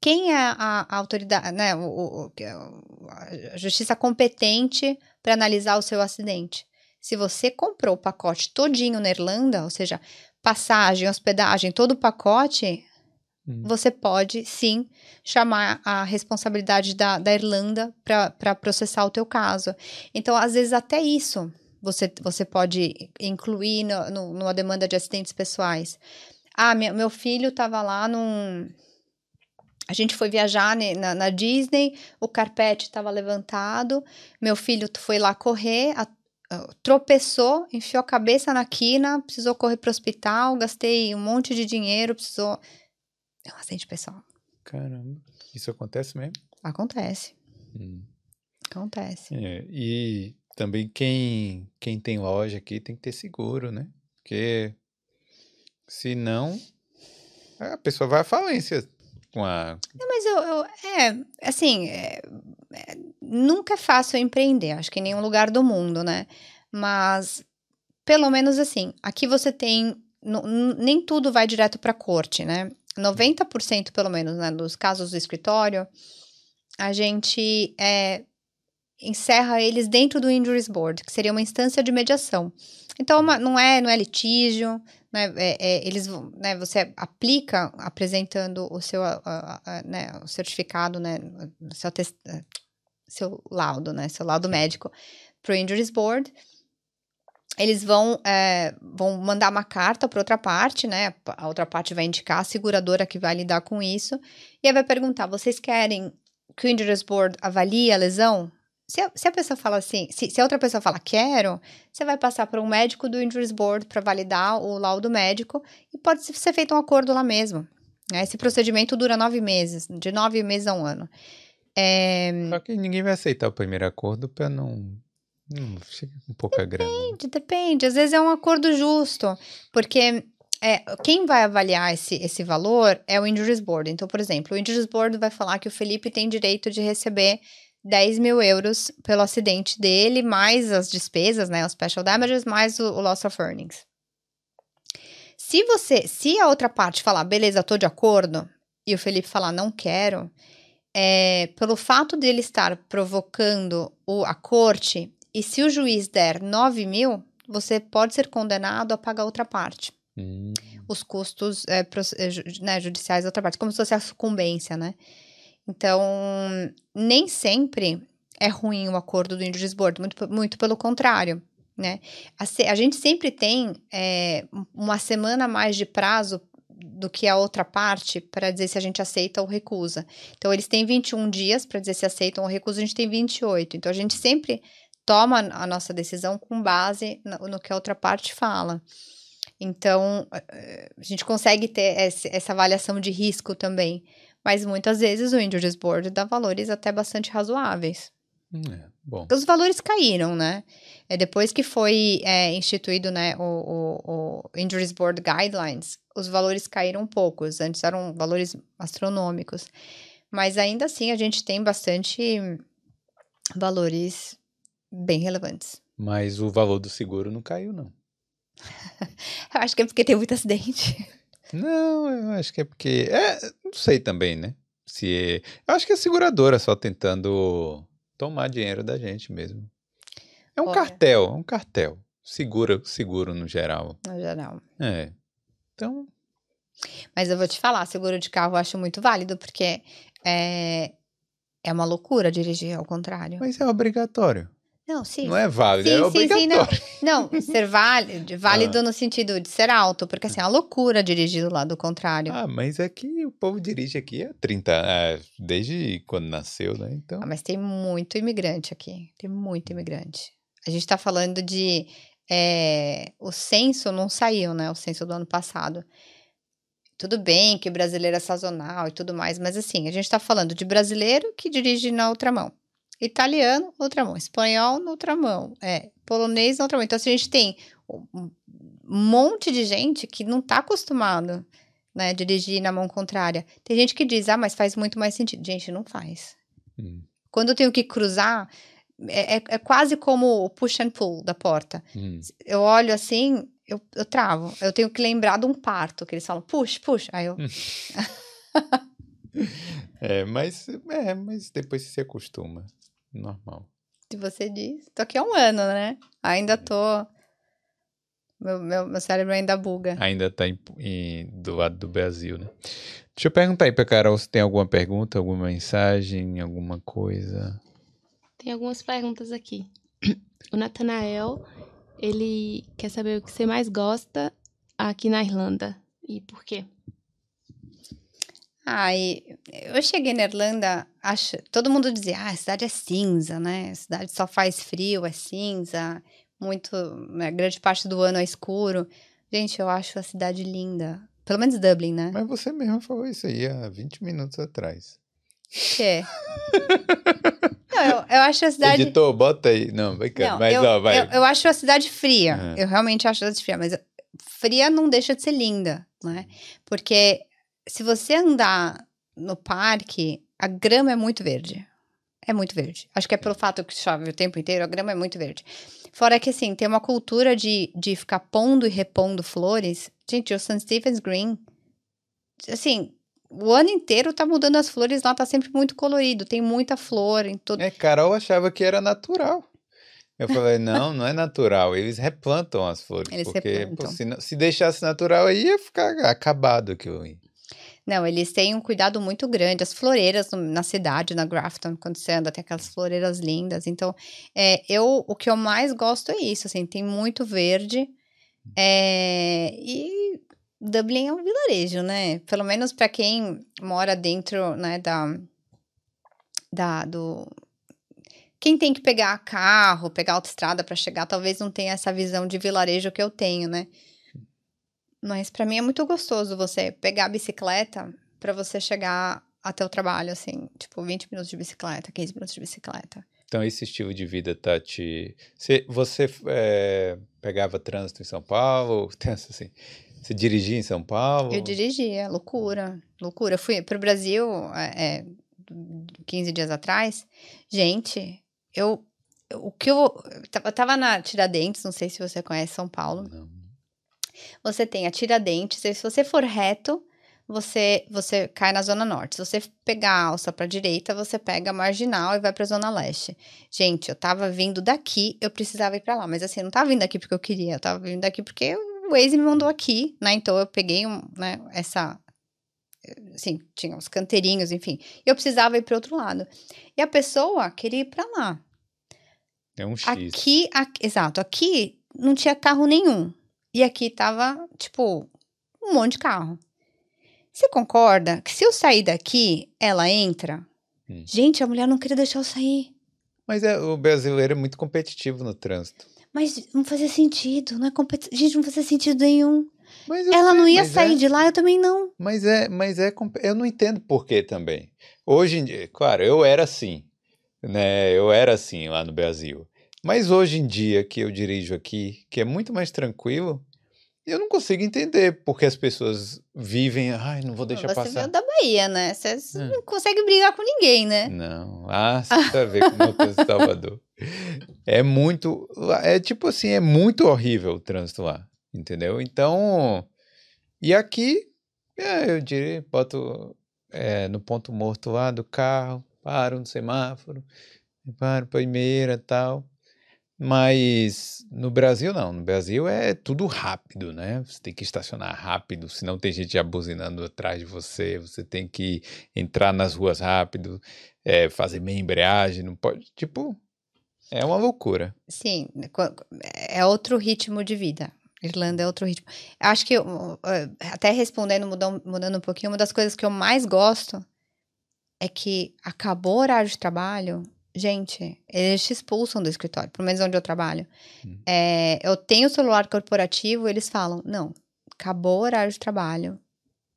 Quem é a, a autoridade, né? O, o- é a justiça competente para analisar o seu acidente? Se você comprou o pacote todinho na Irlanda, ou seja, passagem, hospedagem, todo o pacote, Hum. você pode sim chamar a responsabilidade da, da Irlanda para processar o teu caso. Então, às vezes, até isso você, você pode incluir no, no- numa demanda de acidentes pessoais. Ah, meu, meu filho estava lá num. A gente foi viajar na, na Disney, o carpete estava levantado, meu filho foi lá correr, a- a- tropeçou, enfiou a cabeça na quina, precisou correr para o hospital, gastei um monte de dinheiro, precisou. É um acidente pessoal. Caramba. Isso acontece mesmo? Acontece, Hum. acontece. É, e também quem, quem tem loja aqui tem que ter seguro, né? Porque senão a pessoa vai à falência com a. Não, mas eu, eu- é, assim, é, é, nunca é fácil empreender, acho que em nenhum lugar do mundo, né? Mas, pelo menos assim, aqui você tem, nem tudo vai direto para corte, né? 90% pelo menos, né, dos casos do escritório, a gente é, encerra eles dentro do Injuries Board, que seria uma instância de mediação. Então, uma, não, é, não é litígio, né, é, é, eles, né, você aplica apresentando o seu a, a, a, né, o certificado, né, seu, test, seu laudo, né, seu laudo médico para o Injuries Board. Eles vão, é, vão mandar uma carta para outra parte, né? A outra parte vai indicar a seguradora que vai lidar com isso. E aí vai perguntar: vocês querem que o Injuries Board avalie a lesão? Se a, se a pessoa fala assim, se, se, a outra pessoa fala quero, você vai passar para um médico do Injuries Board para validar o laudo médico e pode ser feito um acordo lá mesmo. Né? Esse procedimento dura nove meses, de nove meses a um ano. É... Só que ninguém vai aceitar o primeiro acordo para não. Hum, com pouca depende, grana. Depende, depende. Às vezes é um acordo justo, porque é, quem vai avaliar esse, esse valor é o Injuries Board. Então, por exemplo, o Injuries Board vai falar que o Felipe tem direito de receber 10 mil euros pelo acidente dele, mais as despesas, né? Os special damages, mais o, o loss of earnings. Se você, se a outra parte falar, beleza, tô de acordo, e o Felipe falar, não quero, é, pelo fato dele estar provocando o, a corte, e se o juiz der 9 mil, você pode ser condenado a pagar outra parte. Hum. Os custos é, né, judiciais da outra parte, como se fosse a sucumbência, né? Então, nem sempre é ruim o acordo do Injuries Board, muito, muito pelo contrário. Né? A, a gente sempre tem é, uma semana a mais de prazo do que a outra parte para dizer se a gente aceita ou recusa. Então, eles têm 21 dias para dizer se aceitam ou recusam, a gente tem 28. Então, a gente sempre toma a nossa decisão com base no, no que a outra parte fala. Então, a gente consegue ter essa avaliação de risco também. Mas muitas vezes o Injuries Board dá valores até bastante razoáveis. Hum, é. Os valores caíram, né? É, depois que foi é, instituído né, o, o, o, Injuries Board Guidelines, os valores caíram um pouco. Antes eram valores astronômicos. Mas ainda assim a gente tem bastante valores bem relevantes. Mas o valor do seguro não caiu, não. Eu acho que é porque tem muito acidente. Não, eu acho que é porque. É, não sei também, né? Se. Eu acho que é a seguradora só tentando tomar dinheiro da gente mesmo. É um Olha. cartel, é um cartel. Segura, seguro no geral. No geral. É. Então. Mas eu vou te falar, seguro de carro eu acho muito válido, porque é, é uma loucura dirigir ao contrário. Mas é obrigatório. Não, sim. Não é válido, sim, é sim, obrigatório. Sim, não. não, ser válido, válido ah. no sentido de ser alto, porque assim, é uma loucura dirigir do lado contrário. Ah, mas é que o povo dirige aqui há 30 é, desde quando nasceu, né? Então. Ah, mas tem muito imigrante aqui, tem muito imigrante. A gente tá falando de. É, o censo não saiu, né? O censo do ano passado. Tudo bem que brasileiro é sazonal e tudo mais, mas assim, a gente tá falando de brasileiro que dirige na outra mão italiano, outra mão, espanhol, outra mão, é, polonês, outra mão. Então, assim, a gente tem um monte de gente que não está acostumado, né, dirigir na mão contrária. Tem gente que diz, ah, mas faz muito mais sentido. Gente, não faz. Hum. Quando eu tenho que cruzar, é, é, é, quase como o push and pull da porta. Hum. Eu olho assim, eu, eu travo. Eu tenho que lembrar de um parto, que eles falam, push, push. Aí eu... é, mas, é, mas depois você se acostuma normal. Se você diz. Tô aqui há um ano, né? Ainda tô. Meu, meu, meu cérebro ainda buga. Ainda tá em, em, do lado do Brasil, né? Deixa eu perguntar aí pra Carol se tem alguma pergunta, alguma mensagem, alguma coisa. Tem algumas perguntas aqui. O Natanael, ele quer saber o que você mais gosta aqui na Irlanda e por quê? Ai, eu cheguei na Irlanda, acho, todo mundo dizia, ah, a cidade é cinza, né? A cidade só faz frio, é cinza, muito, né, grande parte do ano é escuro. Gente, eu acho a cidade linda. Pelo menos Dublin, né? Mas você mesmo falou isso aí há 20 minutos atrás. Que? Não, eu, eu acho a cidade. Editor, bota aí. Não, vai cá. Mas, eu, ó, vai. Eu, eu, acho a cidade fria. Uhum. Eu realmente acho a cidade fria. Mas fria não deixa de ser linda, né? Porque se você andar no parque, a grama é muito verde. É muito verde. Acho que é pelo fato que chove o tempo inteiro, a grama é muito verde. Fora que, assim, tem uma cultura de, de ficar pondo e repondo flores. Gente, o St. Stephen's Green, assim, o ano inteiro tá mudando as flores lá, tá sempre muito colorido, tem muita flor em todo. É, Carol achava que era natural. Eu falei, não, não é natural. Eles replantam as flores. Eles porque replantam. pô, se, não- se deixasse natural, aí ia ficar acabado aquilo aí. Não, eles têm um cuidado muito grande. As floreiras na cidade, na Grafton, quando você anda, tem aquelas floreiras lindas. Então, é, eu, o que eu mais gosto é isso, assim, tem muito verde. é, e Dublin é um vilarejo, né? Pelo menos para quem mora dentro, né, da, da, do... Quem tem que pegar carro, pegar autoestrada para chegar, talvez não tenha essa visão de vilarejo que eu tenho, né? Mas pra mim é muito gostoso você pegar a bicicleta pra você chegar até o trabalho, assim, tipo, 20 minutos de bicicleta, 15 minutos de bicicleta. Então, esse estilo de vida tá te. Você, você é, pegava trânsito em São Paulo? Assim. Você dirigia em São Paulo? Eu dirigia, loucura, loucura. Fui pro Brasil é, é, 15 dias atrás. Gente, eu. O que eu. Eu tava na Tiradentes, não sei se você conhece São Paulo. Não. Você tem a Tiradentes, e se você for reto, você você cai na Zona Norte. Se você pegar a alça pra direita, você pega a Marginal e vai pra Zona Leste. Gente, eu tava vindo daqui, eu precisava ir pra lá. Mas assim, eu não tava vindo aqui porque eu queria, eu tava vindo daqui porque o Waze me mandou aqui, né? Então eu peguei um, né, essa... Assim, tinha uns canteirinhos, enfim. E eu precisava ir pro outro lado. E a pessoa queria ir pra lá. É um X. Aqui, aqui- exato, aqui não tinha carro nenhum. E aqui tava, tipo, um monte de carro. Você concorda que se eu sair daqui, ela entra? Hum. Gente, a mulher não queria deixar eu sair. Mas é, o brasileiro é muito competitivo no trânsito. Mas não fazia sentido, não é competi... Gente, não fazia sentido nenhum. Ela sei, não ia sair é- de lá, eu também não. Mas é, mas é, eu não entendo por que também. Hoje em dia, claro, eu era assim, né? Eu era assim lá no Brasil. Mas hoje em dia que eu dirijo aqui, que é muito mais tranquilo, eu não consigo entender porque as pessoas vivem, ai, não vou deixar Você passar. veio da Bahia, né? Você você Hum. não consegue brigar com ninguém, né? Não, ah, você precisa ver como eu tô em Salvador. É muito, é tipo assim, é muito horrível o trânsito lá, entendeu? Então, e aqui, é, eu diria, boto é, no ponto morto lá do carro, paro no semáforo, paro primeira e tal. Mas no Brasil não, no Brasil é tudo rápido, né? Você tem que estacionar rápido, senão tem gente abuzinando atrás de você, você tem que entrar nas ruas rápido, é, fazer meia embreagem, não pode, tipo, é uma loucura. Sim, qu- é outro ritmo de vida. Irlanda é outro ritmo. Acho que, uh, até respondendo, mudando, mudando um pouquinho, uma das coisas que eu mais gosto é que acabou o horário de trabalho, gente, eles te expulsam do escritório, pelo menos onde eu trabalho. Hum. É, eu tenho celular corporativo, eles falam, não, acabou o horário de trabalho,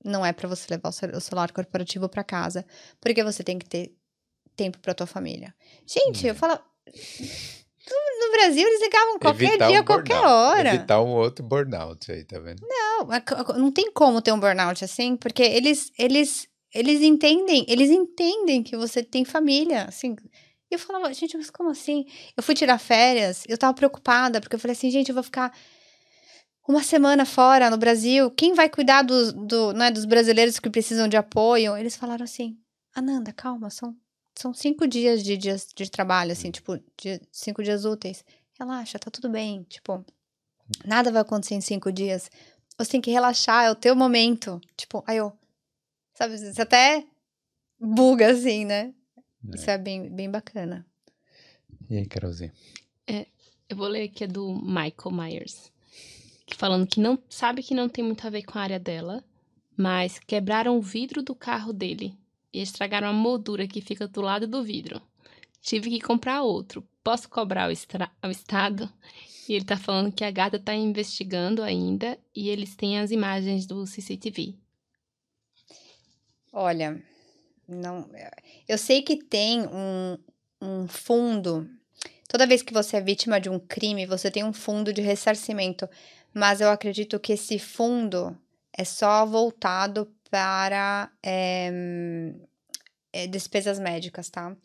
não é para você levar o cel- o celular corporativo para casa, porque você tem que ter tempo para tua família. Gente, eu falo, no, Brasil eles ligavam qualquer Evitar dia, um qualquer hora. Evitar um outro burnout aí, tá vendo? Não, c- não tem como ter um burnout assim, porque eles, eles, eles entendem, eles entendem que você tem família, assim. E eu falava, gente, mas como assim? Eu fui tirar férias, eu tava preocupada, porque eu falei assim, gente, eu vou ficar uma semana fora no Brasil, quem vai cuidar dos, do, né, dos brasileiros que precisam de apoio? Eles falaram assim, Ananda, calma, são, são cinco dias de, dias de trabalho, assim, tipo, de, cinco dias úteis. Relaxa, tá tudo bem, tipo, nada vai acontecer em cinco dias. Você tem que relaxar, é o teu momento. Tipo, aí eu, sabe, você até buga, assim, né? Isso é bem, bem bacana. E aí, Carolzinha? Eu vou ler aqui a do Michael Myers. Falando que não sabe que não tem muito a ver com a área dela, mas quebraram o vidro do carro dele e estragaram a moldura que fica do lado do vidro. Tive que comprar outro. Posso cobrar o, estra- o estado? E ele tá falando que a Gata tá investigando ainda e eles têm as imagens do CCTV. Olha, não, eu sei que tem um, um fundo. Toda vez que você é vítima de um crime, você tem um fundo de ressarcimento. Mas eu acredito que esse fundo é só voltado para é, é, despesas médicas, tá?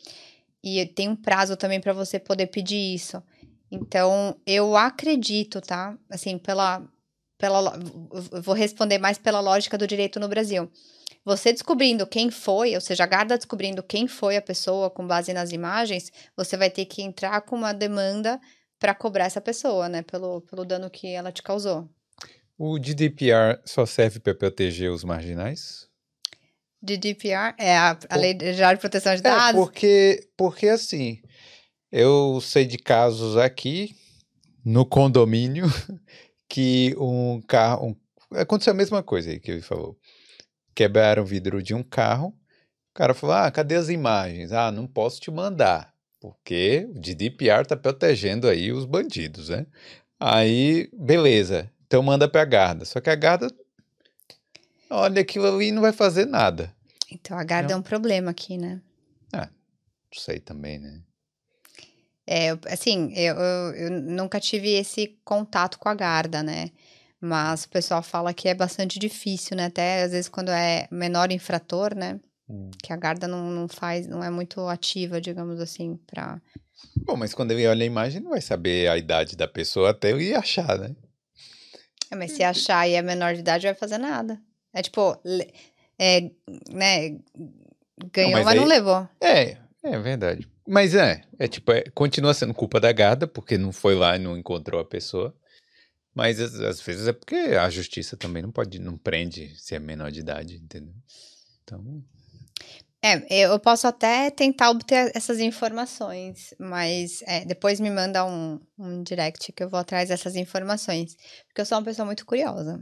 E tem um prazo também para você poder pedir isso. Então, eu acredito, tá? Assim, pela. pela vou responder mais pela lógica do direito no Brasil. Você descobrindo quem foi, ou seja, a guarda descobrindo quem foi a pessoa com base nas imagens, você vai ter que entrar com uma demanda para cobrar essa pessoa, né? Pelo, pelo dano que ela te causou. O GDPR só serve para proteger os marginais? GDPR é a, a Lei Geral de Proteção de Dados? É, porque, porque assim, eu sei de casos aqui no condomínio que um carro. Um, aconteceu a mesma coisa aí que ele falou. Quebraram o vidro de um carro. O cara falou: Ah, cadê as imagens? Ah, não posso te mandar. Porque o GDPR está protegendo aí os bandidos, né? Aí, beleza. Então manda para a Garda. Só que a Garda olha aquilo ali e não vai fazer nada. Então a Garda não. é um problema aqui, né? Ah, não sei também, né? É, assim, eu, eu, eu, nunca tive esse contato com a Garda, né? Mas o pessoal fala que é bastante difícil, né? Até às vezes quando é menor infrator, né? Hum. Que a Garda não, não faz, não é muito ativa, digamos assim, pra. Bom, mas quando ele olha a imagem, não vai saber a idade da pessoa até ele achar, né? É, mas se achar e é menor de idade, vai fazer nada. É tipo, é, né? Ganhou, não, mas, mas aí, não levou. É, é verdade. Mas é, é tipo, é, continua sendo culpa da Garda, porque não foi lá e não encontrou a pessoa. Mas às, vezes é porque a justiça também não pode, não prende se é menor de idade, entendeu? Então. É, eu posso até tentar obter essas informações, mas é, depois me manda um, um direct que eu vou atrás dessas informações. Porque eu sou uma pessoa muito curiosa.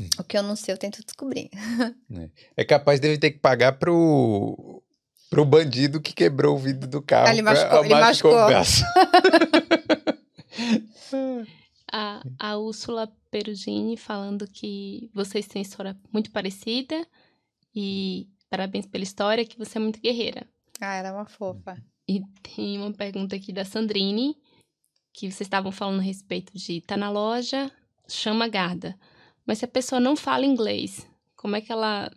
Hum. O que eu não sei, eu tento descobrir. É, é capaz dele ter que pagar pro, pro bandido que quebrou o vidro do carro. Ah, ele machucou, ele machucou. o braço. a, a Úrsula Perugini falando que vocês têm história muito parecida e parabéns pela história, que você é muito guerreira. Ah, era é uma fofa. E tem uma pergunta aqui da Sandrine, que vocês estavam falando a respeito de estar tá na loja, chama a guarda. Mas se a pessoa não fala inglês, como é que ela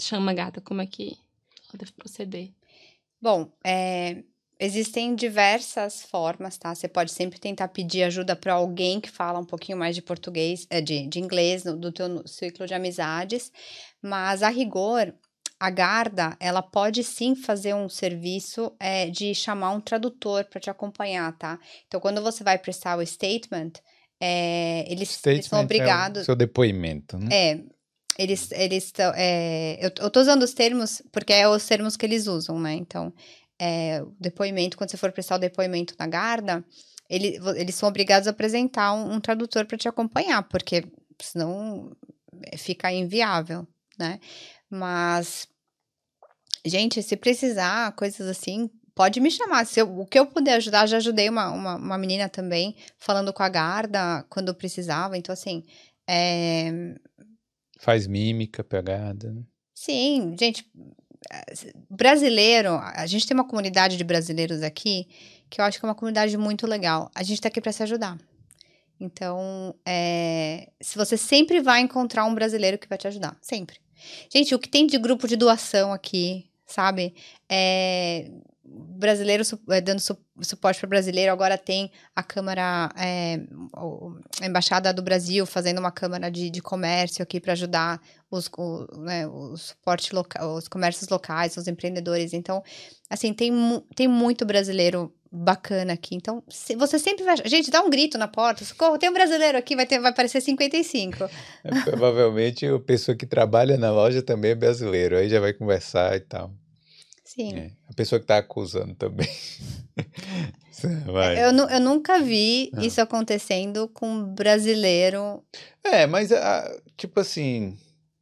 chama a guarda? Como é que deve proceder? Bom, é, existem diversas formas, tá? Você pode sempre tentar pedir ajuda para alguém que fala um pouquinho mais de português, é, de, de inglês, no, do teu ciclo de amizades, mas a rigor, a Garda, ela pode sim fazer um serviço é, de chamar um tradutor para te acompanhar, tá? Então, quando você vai prestar o statement, é, eles, statement eles são obrigados. É o seu depoimento, né? É, eles eles é, eu, eu tô usando os termos porque é os termos que eles usam, né? Então, é, o depoimento, quando você for prestar o depoimento na Garda, ele, eles são obrigados a apresentar um, um tradutor para te acompanhar, porque senão é, fica inviável, né? Mas, gente, se precisar, coisas assim, pode me chamar. Se eu, o que eu puder ajudar, já ajudei uma, uma, uma menina também, falando com a Garda quando precisava. Então, assim, é, Faz mímica, pegada, né? Sim, gente, brasileiro, a gente tem uma comunidade de brasileiros aqui que eu acho que é uma comunidade muito legal. A gente tá aqui para se ajudar. Então, é, se você sempre vai encontrar um brasileiro que vai te ajudar, sempre. Gente, o que tem de grupo de doação aqui, sabe? É, brasileiro é, dando su suporte para brasileiro, agora tem a Câmara, é, a Embaixada do Brasil fazendo uma Câmara de, de Comércio aqui para ajudar os, o, né, o suporte os comércios locais, os empreendedores. Então, assim, tem, mu tem muito brasileiro bacana aqui. Então, se, você sempre vai. Gente, dá um grito na porta, socorro, tem um brasileiro aqui, vai, ter, vai aparecer 55. É, provavelmente a pessoa que trabalha na loja também é brasileiro, aí já vai conversar e tal. Sim. É, a pessoa que está acusando também. eu, eu nunca vi ah. isso acontecendo com brasileiro. É, mas, ah, tipo assim,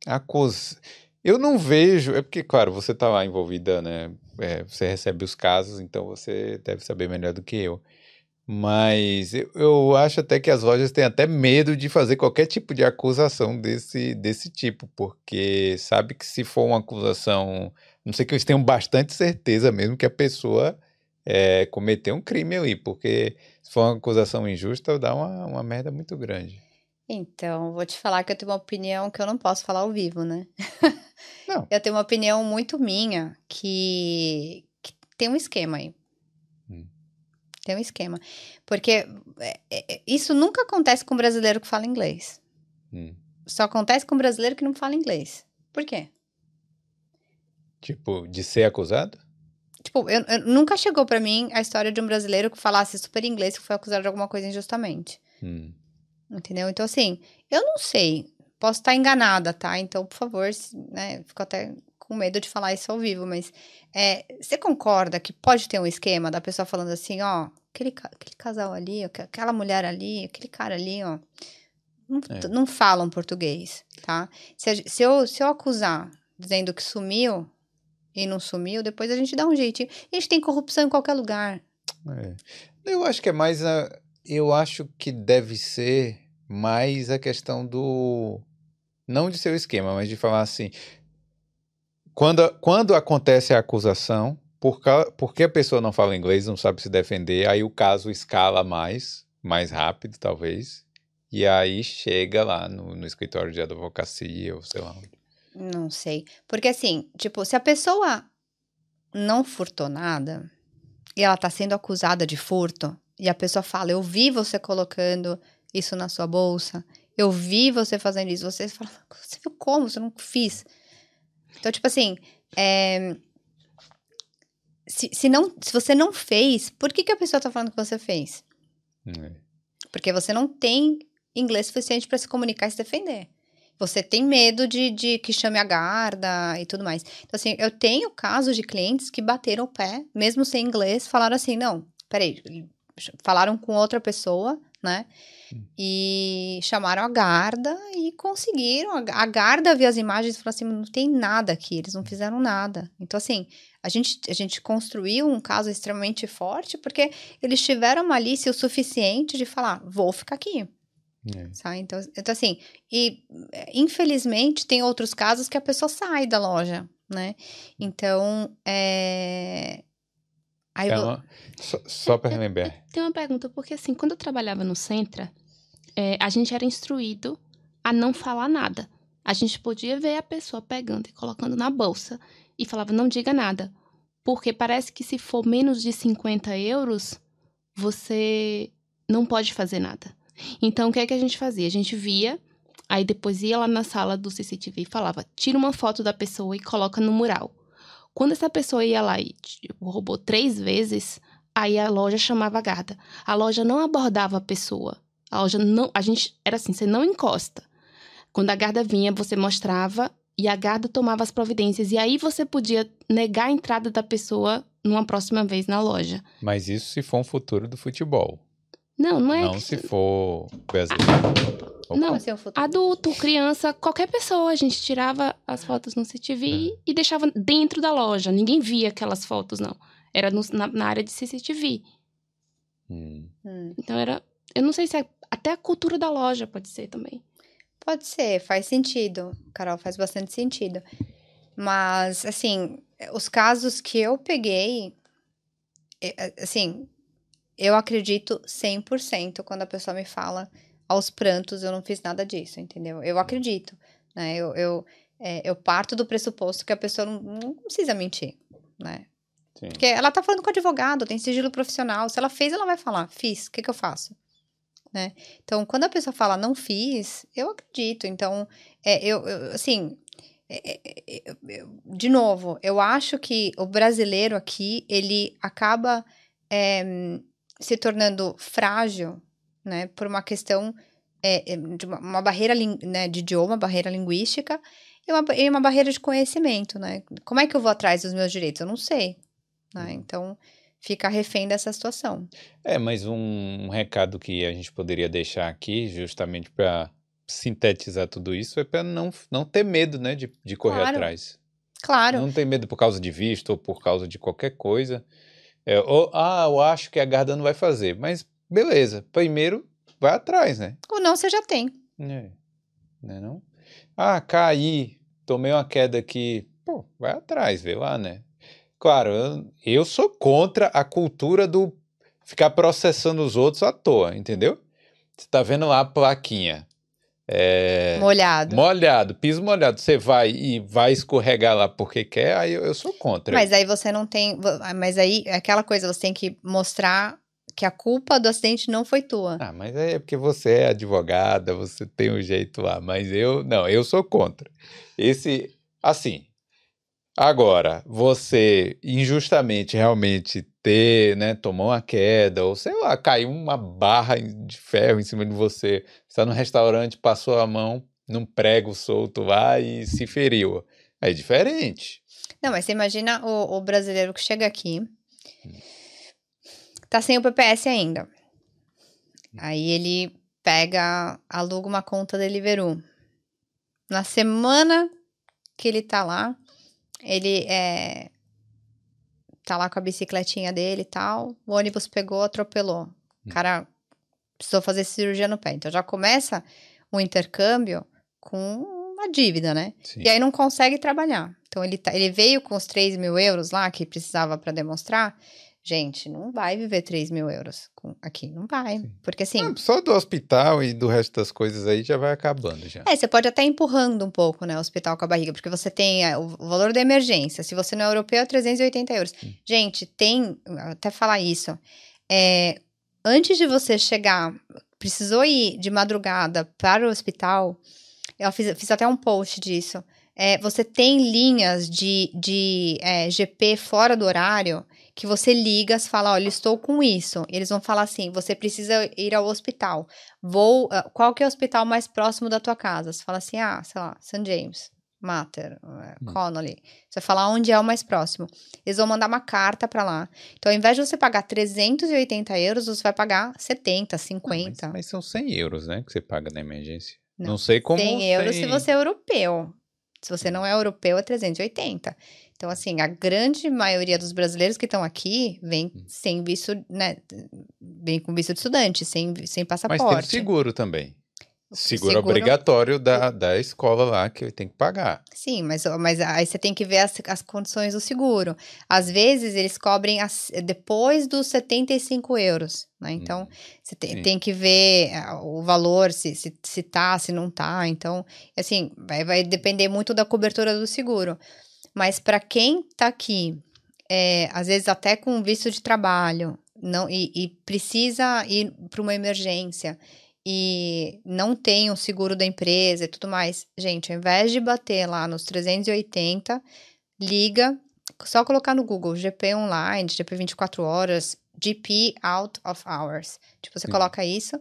acusa. Eu não vejo. É porque, claro, você está lá envolvida, né? É, você recebe os casos, então você deve saber melhor do que eu. Mas eu, eu, acho até que as lojas têm até medo de fazer qualquer tipo de acusação desse, desse tipo, porque sabe que se for uma acusação não sei que eles tenham bastante certeza mesmo que a pessoa é, cometeu um crime ali, porque se for uma acusação injusta, dá uma, uma merda muito grande. Então, vou te falar que eu tenho uma opinião que eu não posso falar ao vivo, né? Não. eu tenho uma opinião muito minha que, que tem um esquema aí. Hum. Tem um esquema. Porque é, é, isso nunca acontece com brasileiro que fala inglês. Hum. Só acontece com brasileiro que não fala inglês. Por quê? Tipo, de ser acusado? Tipo, eu, eu- nunca chegou pra mim a história de um brasileiro que falasse super inglês que foi acusado de alguma coisa injustamente. Hum. Entendeu? Então, assim, eu não sei. Posso estar enganada, tá? Então, por favor, né? Fico até com medo de falar isso ao vivo, mas é, você concorda que pode ter um esquema da pessoa falando assim, ó, aquele, aquele casal ali, aqu- aquela mulher ali, aquele cara ali, ó, não, É. não falam português, tá? Se, se eu, se eu acusar dizendo que sumiu e não sumiu, depois a gente dá um jeitinho. A gente tem corrupção em qualquer lugar. É. Eu acho que é mais a. Eu acho que deve ser mais a questão do. Não de ser o esquema, mas de falar assim. Quando, quando acontece a acusação, por porque a pessoa não fala inglês, não sabe se defender, aí o caso escala mais, mais rápido, talvez. E aí chega lá no, no escritório de advocacia, ou sei lá. onde. Não sei. Porque assim, tipo, se a pessoa não furtou nada e ela tá sendo acusada de furto, e a pessoa fala, eu vi você colocando isso na sua bolsa, eu vi você fazendo isso, você fala, você viu como? Você não fiz. Então, tipo assim, é, se, se, não, se você não fez, por que, que a pessoa tá falando que você fez? É. Porque você não tem inglês suficiente para se comunicar e se defender. Você tem medo de, de que chame a guarda e tudo mais. Então, assim, eu tenho casos de clientes que bateram o pé, mesmo sem inglês, falaram assim: não, peraí, falaram com outra pessoa, né? E chamaram a guarda e conseguiram. A a guarda viu as imagens e falou assim: não tem nada aqui, eles não fizeram nada. Então, assim, a gente, a gente construiu um caso extremamente forte porque eles tiveram malícia o suficiente de falar: vou ficar aqui. É. Sabe? Então, então, assim, e é, infelizmente tem outros casos que a pessoa sai da loja, né? Então, é. Aí É vo- uma- Só, só para relembrar. Tem uma pergunta, porque assim, quando eu trabalhava no Centra, é, a gente era instruído a não falar nada. A gente podia ver a pessoa pegando e colocando na bolsa e falava, não diga nada. Porque parece que se for menos de 50 euros, você não pode fazer nada. Então, o que é que a gente fazia? A gente via, aí depois ia lá na sala do CCTV e falava, tira uma foto da pessoa e coloca no mural. Quando essa pessoa ia lá e tipo, roubou três vezes, Aí a loja chamava a guarda. A loja não abordava a pessoa. A loja não. A gente. Era assim: você não encosta. Quando a guarda vinha, você mostrava e a guarda tomava as providências. E aí você podia negar a entrada da pessoa numa próxima vez na loja. Mas isso se for um futuro do futebol. Não, não é. Não que- se for brasileiro. Opa. Não? Adulto, criança, qualquer pessoa. A gente tirava as fotos no CCTV e deixava dentro da loja. Ninguém via aquelas fotos, não. Era no- na, na área de CCTV. Hum. Hum, Então era. Eu não sei se é. Até a cultura da loja pode ser também. pode ser, faz sentido, Carol, faz bastante sentido. Mas, assim, os casos que eu peguei, é, é, assim, eu acredito 100% quando a pessoa me fala aos prantos, eu não fiz nada disso, entendeu? Eu acredito, né? Eu, eu, é, eu parto do pressuposto que a pessoa não, não precisa mentir, né? Sim. Porque ela tá falando com o advogado, tem sigilo profissional. Se ela fez, ela vai falar, fiz, o que, que eu faço? Né? Então, quando a pessoa fala não fiz, eu acredito. Então, é, eu, eu, assim, é, é, é, eu- de novo, eu acho que o brasileiro aqui, ele acaba é, se tornando frágil, né, por uma questão é, é, de uma, uma barreira né, de idioma, barreira linguística, e uma, e uma barreira de conhecimento, né? Como é que eu vou atrás dos meus direitos? Eu não sei, né? Então, fica refém dessa situação. É, mas um, um recado que a gente poderia deixar aqui, justamente para sintetizar tudo isso, é para não, não ter medo, né, de, de correr Claro. atrás. Claro, Não ter medo por causa de visto ou por causa de qualquer coisa. É, ou, ah, eu acho que a Garda não vai fazer. Mas beleza, primeiro vai atrás, né? ou não, você já tem. É. Né não? Ah, caí, tomei uma queda aqui. Pô, vai atrás, vê lá, né? Claro, eu, eu sou contra a cultura do ficar processando os outros à toa, entendeu? Você tá vendo lá a plaquinha. É, Molhado. molhado, piso molhado. Você vai e vai escorregar lá porque quer, aí eu, eu sou contra. Mas aí você não tem. ah, Mas aí é aquela coisa, você tem que mostrar que a culpa do acidente não foi tua. Ah, mas é porque você é advogada, você tem um jeito lá, mas eu não, eu sou contra. Esse, assim, Agora, você injustamente realmente ter, né, tomou uma queda, ou sei lá, caiu uma barra de ferro em cima de você, está no restaurante, passou a mão num prego solto lá e se feriu. É diferente. Não, mas você imagina o, o brasileiro que chega aqui, tá sem o PPS ainda. Aí ele pega, aluga uma conta Deliveroo. Na semana que ele tá lá, ele é, tá lá com a bicicletinha dele e tal, o ônibus pegou, atropelou. O cara precisou fazer cirurgia no pé. Então já começa o intercâmbio com uma dívida, né? Sim. E aí não consegue trabalhar. Então ele, tá, ele veio com os 3 mil euros lá que precisava para demonstrar. Gente, não vai viver 3 mil euros aqui, não vai. Sim. Porque assim. Ah, só do hospital e do resto das coisas aí já vai acabando já. É, você pode até empurrando um pouco, né, o hospital com a barriga, porque você tem é, o valor da emergência. Se você não é europeu, é 380 euros. Hum. Gente, tem, até falar isso, é, antes de você chegar, precisou ir de madrugada para o hospital, eu fiz, fiz até um post disso. É, você tem linhas de, de é, GP fora do horário que você liga, você fala, olha, estou com isso. Eles vão falar assim, você precisa ir ao hospital. Vou, uh, qual que é o hospital mais próximo da tua casa? Você fala assim, ah, sei lá, St. James, Mater, uh, Hum. Connolly. Você vai falar onde é o mais próximo. Eles vão mandar uma carta para lá. Então, ao invés de você pagar 380 euros, você vai pagar 70, Não, 50. mas, mas são 100 euros, né, que você paga na emergência. Não, Não, sei como 100 euros se você é europeu. Se você não é europeu, é 380. Então, assim, a grande maioria dos brasileiros que estão aqui vem Hum. sem visto, né? Vem com visto de estudante, sem, sem Mas passaporte. tem o seguro também. Seguro, seguro- obrigatório da, da escola lá que tem que pagar. Sim, mas, mas aí você tem que ver as, as condições do seguro. Às vezes, eles cobrem as- depois dos 75 euros, né? Então, Hum, você tem, sim. tem que ver ah, o valor, se, se, se tá, se não tá. Então, assim, vai, vai depender muito da cobertura do seguro. Mas para quem tá aqui, é, às vezes até com visto de trabalho, não, e, e precisa ir para uma emergência e não tem o seguro da empresa e tudo mais, gente, ao invés de bater lá nos 380, liga, só colocar no Google GP online, GP 24 horas, GP out of hours. Tipo, você Sim. coloca isso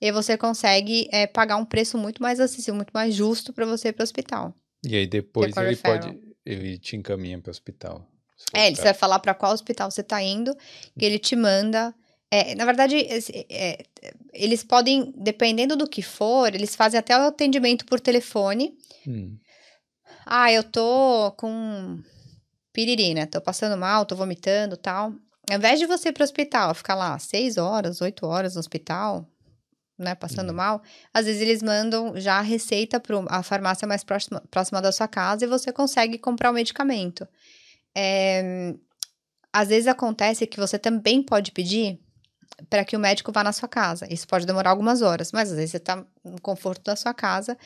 e você consegue é, pagar um preço muito mais acessível, muito mais justo para você ir para o hospital. E aí depois com ele pode. Ele te encaminha para o hospital. É, o ele vai falar para qual hospital você tá indo, e ele te manda. é, na verdade, é, eles podem, dependendo do que for, eles fazem até o atendimento por telefone. Hum, Ah, eu tô com piriri, né? Tô passando mal, tô vomitando tal. Ao invés de você ir pro hospital, ficar lá seis horas, oito horas no hospital, né? Passando Uhum. mal, às vezes eles mandam já a receita para a farmácia mais próxima, próxima da sua casa e você consegue comprar o medicamento. É, às vezes acontece que você também pode pedir para que o médico vá na sua casa. Isso pode demorar algumas horas, mas às vezes você está no conforto da sua casa,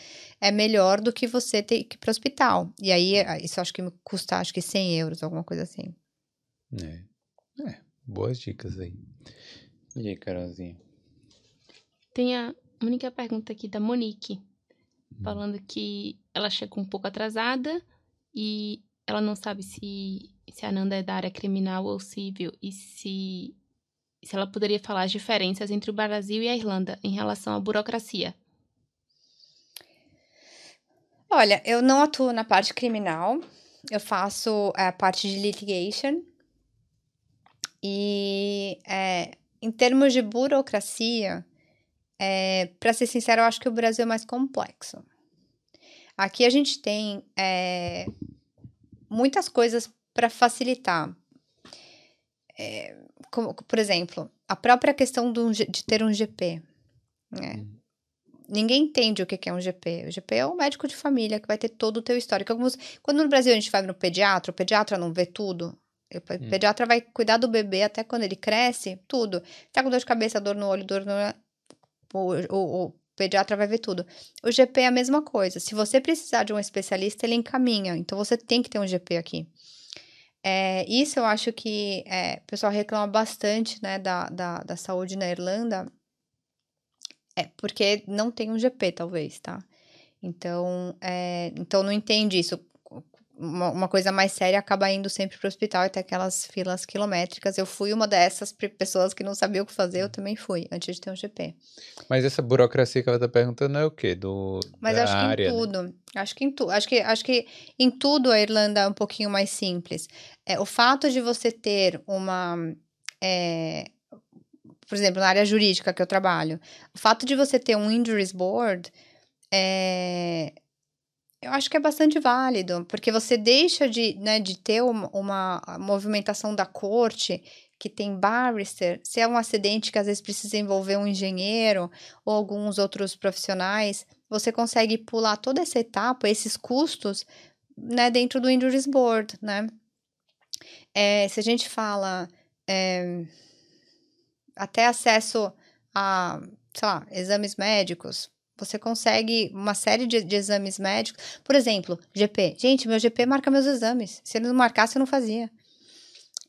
é melhor do que você ter que ir para o hospital. E aí, eh, isso eu acho que me custa, acho que 100 euros, alguma coisa assim. é. É, boas dicas aí. E aí, Carolzinha? Tem a única pergunta aqui da Monique, Hum. falando que ela chegou um pouco atrasada e ela não sabe se, se a Nanda é da área criminal ou civil e se, se ela poderia falar as diferenças entre o Brasil e a Irlanda em relação à burocracia. Olha, eu não atuo na parte criminal, eu faço a parte de litigation. E é, em termos de burocracia, é, para ser sincero, eu acho que o Brasil é mais complexo. Aqui a gente tem é, muitas coisas para facilitar. É, como, por exemplo, a própria questão do, de ter um GP. né? Hum. Ninguém entende o que é um GP. O GP é o médico de família que vai ter todo o teu histórico. Alguns- Quando no Brasil a gente vai no pediatra, o pediatra não vê tudo. O Hum. pediatra vai cuidar do bebê até quando ele cresce, tudo. Tá com dor de cabeça, dor no olho, dor no. O, o, o pediatra vai ver tudo. O GP é a mesma coisa. Se você precisar de um especialista, ele encaminha. Então você tem que ter um GP aqui. É, isso eu acho que é, o pessoal reclama bastante né, da, da, da saúde na Irlanda. É porque não tem um GP, talvez, tá? Então, é, então não entende isso. Uma, uma, coisa mais séria acaba indo sempre para o hospital e tem aquelas filas quilométricas. Eu fui uma dessas pessoas que não sabia o que fazer, eu também fui, antes de ter um GP. Mas essa burocracia que ela está perguntando é o quê? Do, Mas acho área, que em né? tudo. Né? Acho que em tudo. Acho que, acho que em tudo a Irlanda é um pouquinho mais simples. É, o fato de você ter uma. É, por exemplo, na área jurídica que eu trabalho, o fato de você ter um injuries board é, eu acho que é bastante válido, porque você deixa de, né, de ter uma, uma movimentação da corte que tem barrister, se é um acidente que às vezes precisa envolver um engenheiro ou alguns outros profissionais, você consegue pular toda essa etapa, esses custos, né, dentro do Injuries Board, né? É, se a gente fala é, até acesso a, sei lá, exames médicos, você consegue uma série de, de, exames médicos. Por exemplo, GP. Gente, meu GP marca meus exames. Se ele não marcasse, eu não fazia.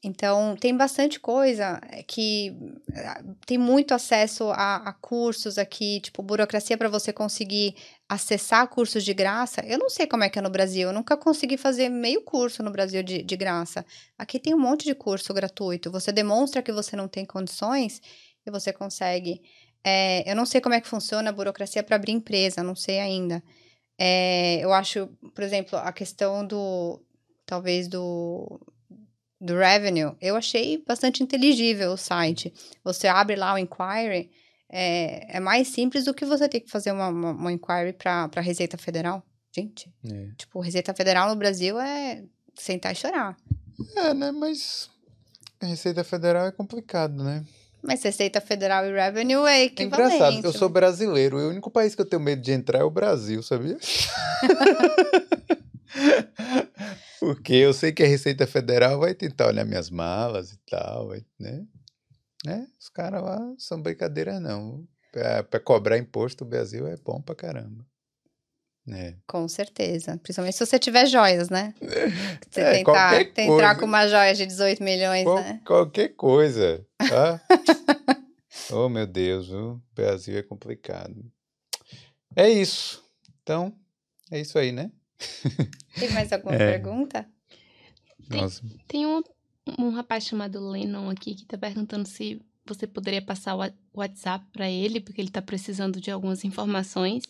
Então, tem bastante coisa que eh, tem muito acesso a, a cursos aqui, tipo, burocracia para você conseguir acessar cursos de graça. Eu não sei como é que é no Brasil, eu nunca consegui fazer meio curso no Brasil de, de graça. Aqui tem um monte de curso gratuito. Você demonstra que você não tem condições e você consegue. É, eu não sei como é que funciona a burocracia para abrir empresa, não sei ainda. É, eu acho, por exemplo, a questão do, talvez do, do revenue, eu achei bastante inteligível o site. Você abre lá o inquiry, é, é mais simples do que você ter que fazer uma, uma, uma inquiry para a Receita Federal. Gente, é. tipo, Receita Federal no Brasil é sentar e chorar. É, né, mas a Receita Federal é complicado, né? Mas Receita Federal e Revenue é, é equivalente. É engraçado, eu sou brasileiro. o único país que eu tenho medo de entrar é o Brasil, sabia? Porque eu sei que a Receita Federal vai tentar olhar minhas malas e tal, né? né? Os caras lá são brincadeira, não. Para cobrar imposto, o Brasil é bom pra caramba. É. Com certeza. Principalmente se você tiver joias, né? Você é, tentar, tentar com uma joia de 18 milhões, Qual, né? Qualquer coisa. Tá? oh, meu Deus, o Brasil é complicado. É isso. Então, é isso aí, né? Tem mais alguma é. pergunta? Tem, Nossa. tem um, um rapaz chamado Lennon aqui que tá perguntando se você poderia passar o WhatsApp para ele, porque ele tá precisando de algumas informações.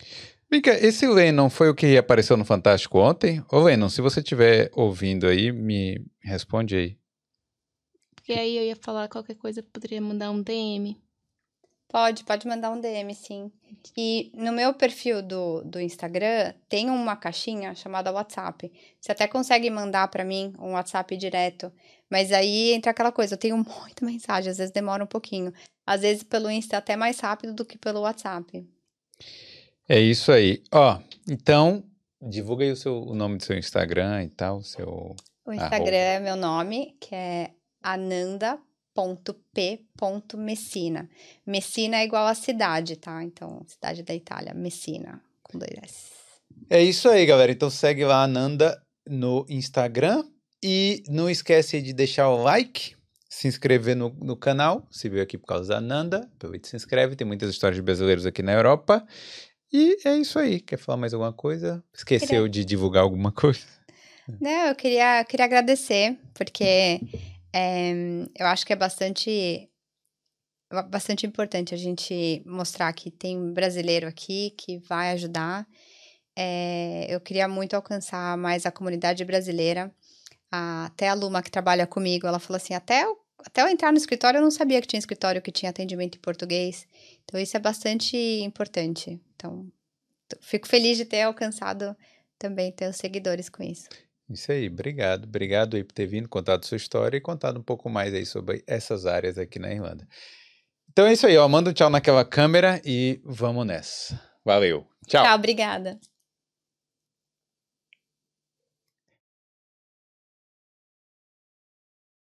Mica, esse Lennon foi o que apareceu no Fantástico ontem? Ô Lennon, se você estiver ouvindo aí, me responde aí. Porque aí eu ia falar qualquer coisa, poderia mandar um DM. Pode, pode mandar um DM, sim. E no meu perfil do, do Instagram tem uma caixinha chamada WhatsApp. Você até consegue mandar para mim um WhatsApp direto. Mas aí entra aquela coisa, eu tenho muita mensagem, às vezes demora um pouquinho. Às vezes pelo Insta é até mais rápido do que pelo WhatsApp. É isso aí. Ó, então, divulga aí o, seu, o nome do seu Instagram e tal, seu... O Instagram é meu nome, que é ananda.p.messina. Messina é igual a cidade, tá? Então, cidade da Itália, Messina, com dois S. É isso aí, galera. Então segue lá Ananda no Instagram e não esquece de deixar o like, se inscrever no, no canal, se veio aqui por causa da Ananda, aproveita e se inscreve, tem muitas histórias de brasileiros aqui na Europa. E é isso aí. Quer falar mais alguma coisa? Esqueceu queria... de divulgar alguma coisa? Não, eu queria, queria agradecer, porque é, eu acho que é bastante, bastante importante a gente mostrar que tem brasileiro aqui que vai ajudar. É, eu queria muito alcançar mais a comunidade brasileira. A, até a Luma, que trabalha comigo, ela falou assim: até eu, até eu entrar no escritório, eu não sabia que tinha escritório que tinha atendimento em português. Então, isso é bastante importante. Então, fico feliz de ter alcançado também teus seguidores com isso. Isso aí, obrigado. Obrigado aí por ter vindo, contado sua história e contado um pouco mais aí sobre essas áreas aqui na Irlanda. Então é isso aí, ó. Manda um tchau naquela câmera e vamos nessa. Valeu. Tchau. Tchau, obrigada.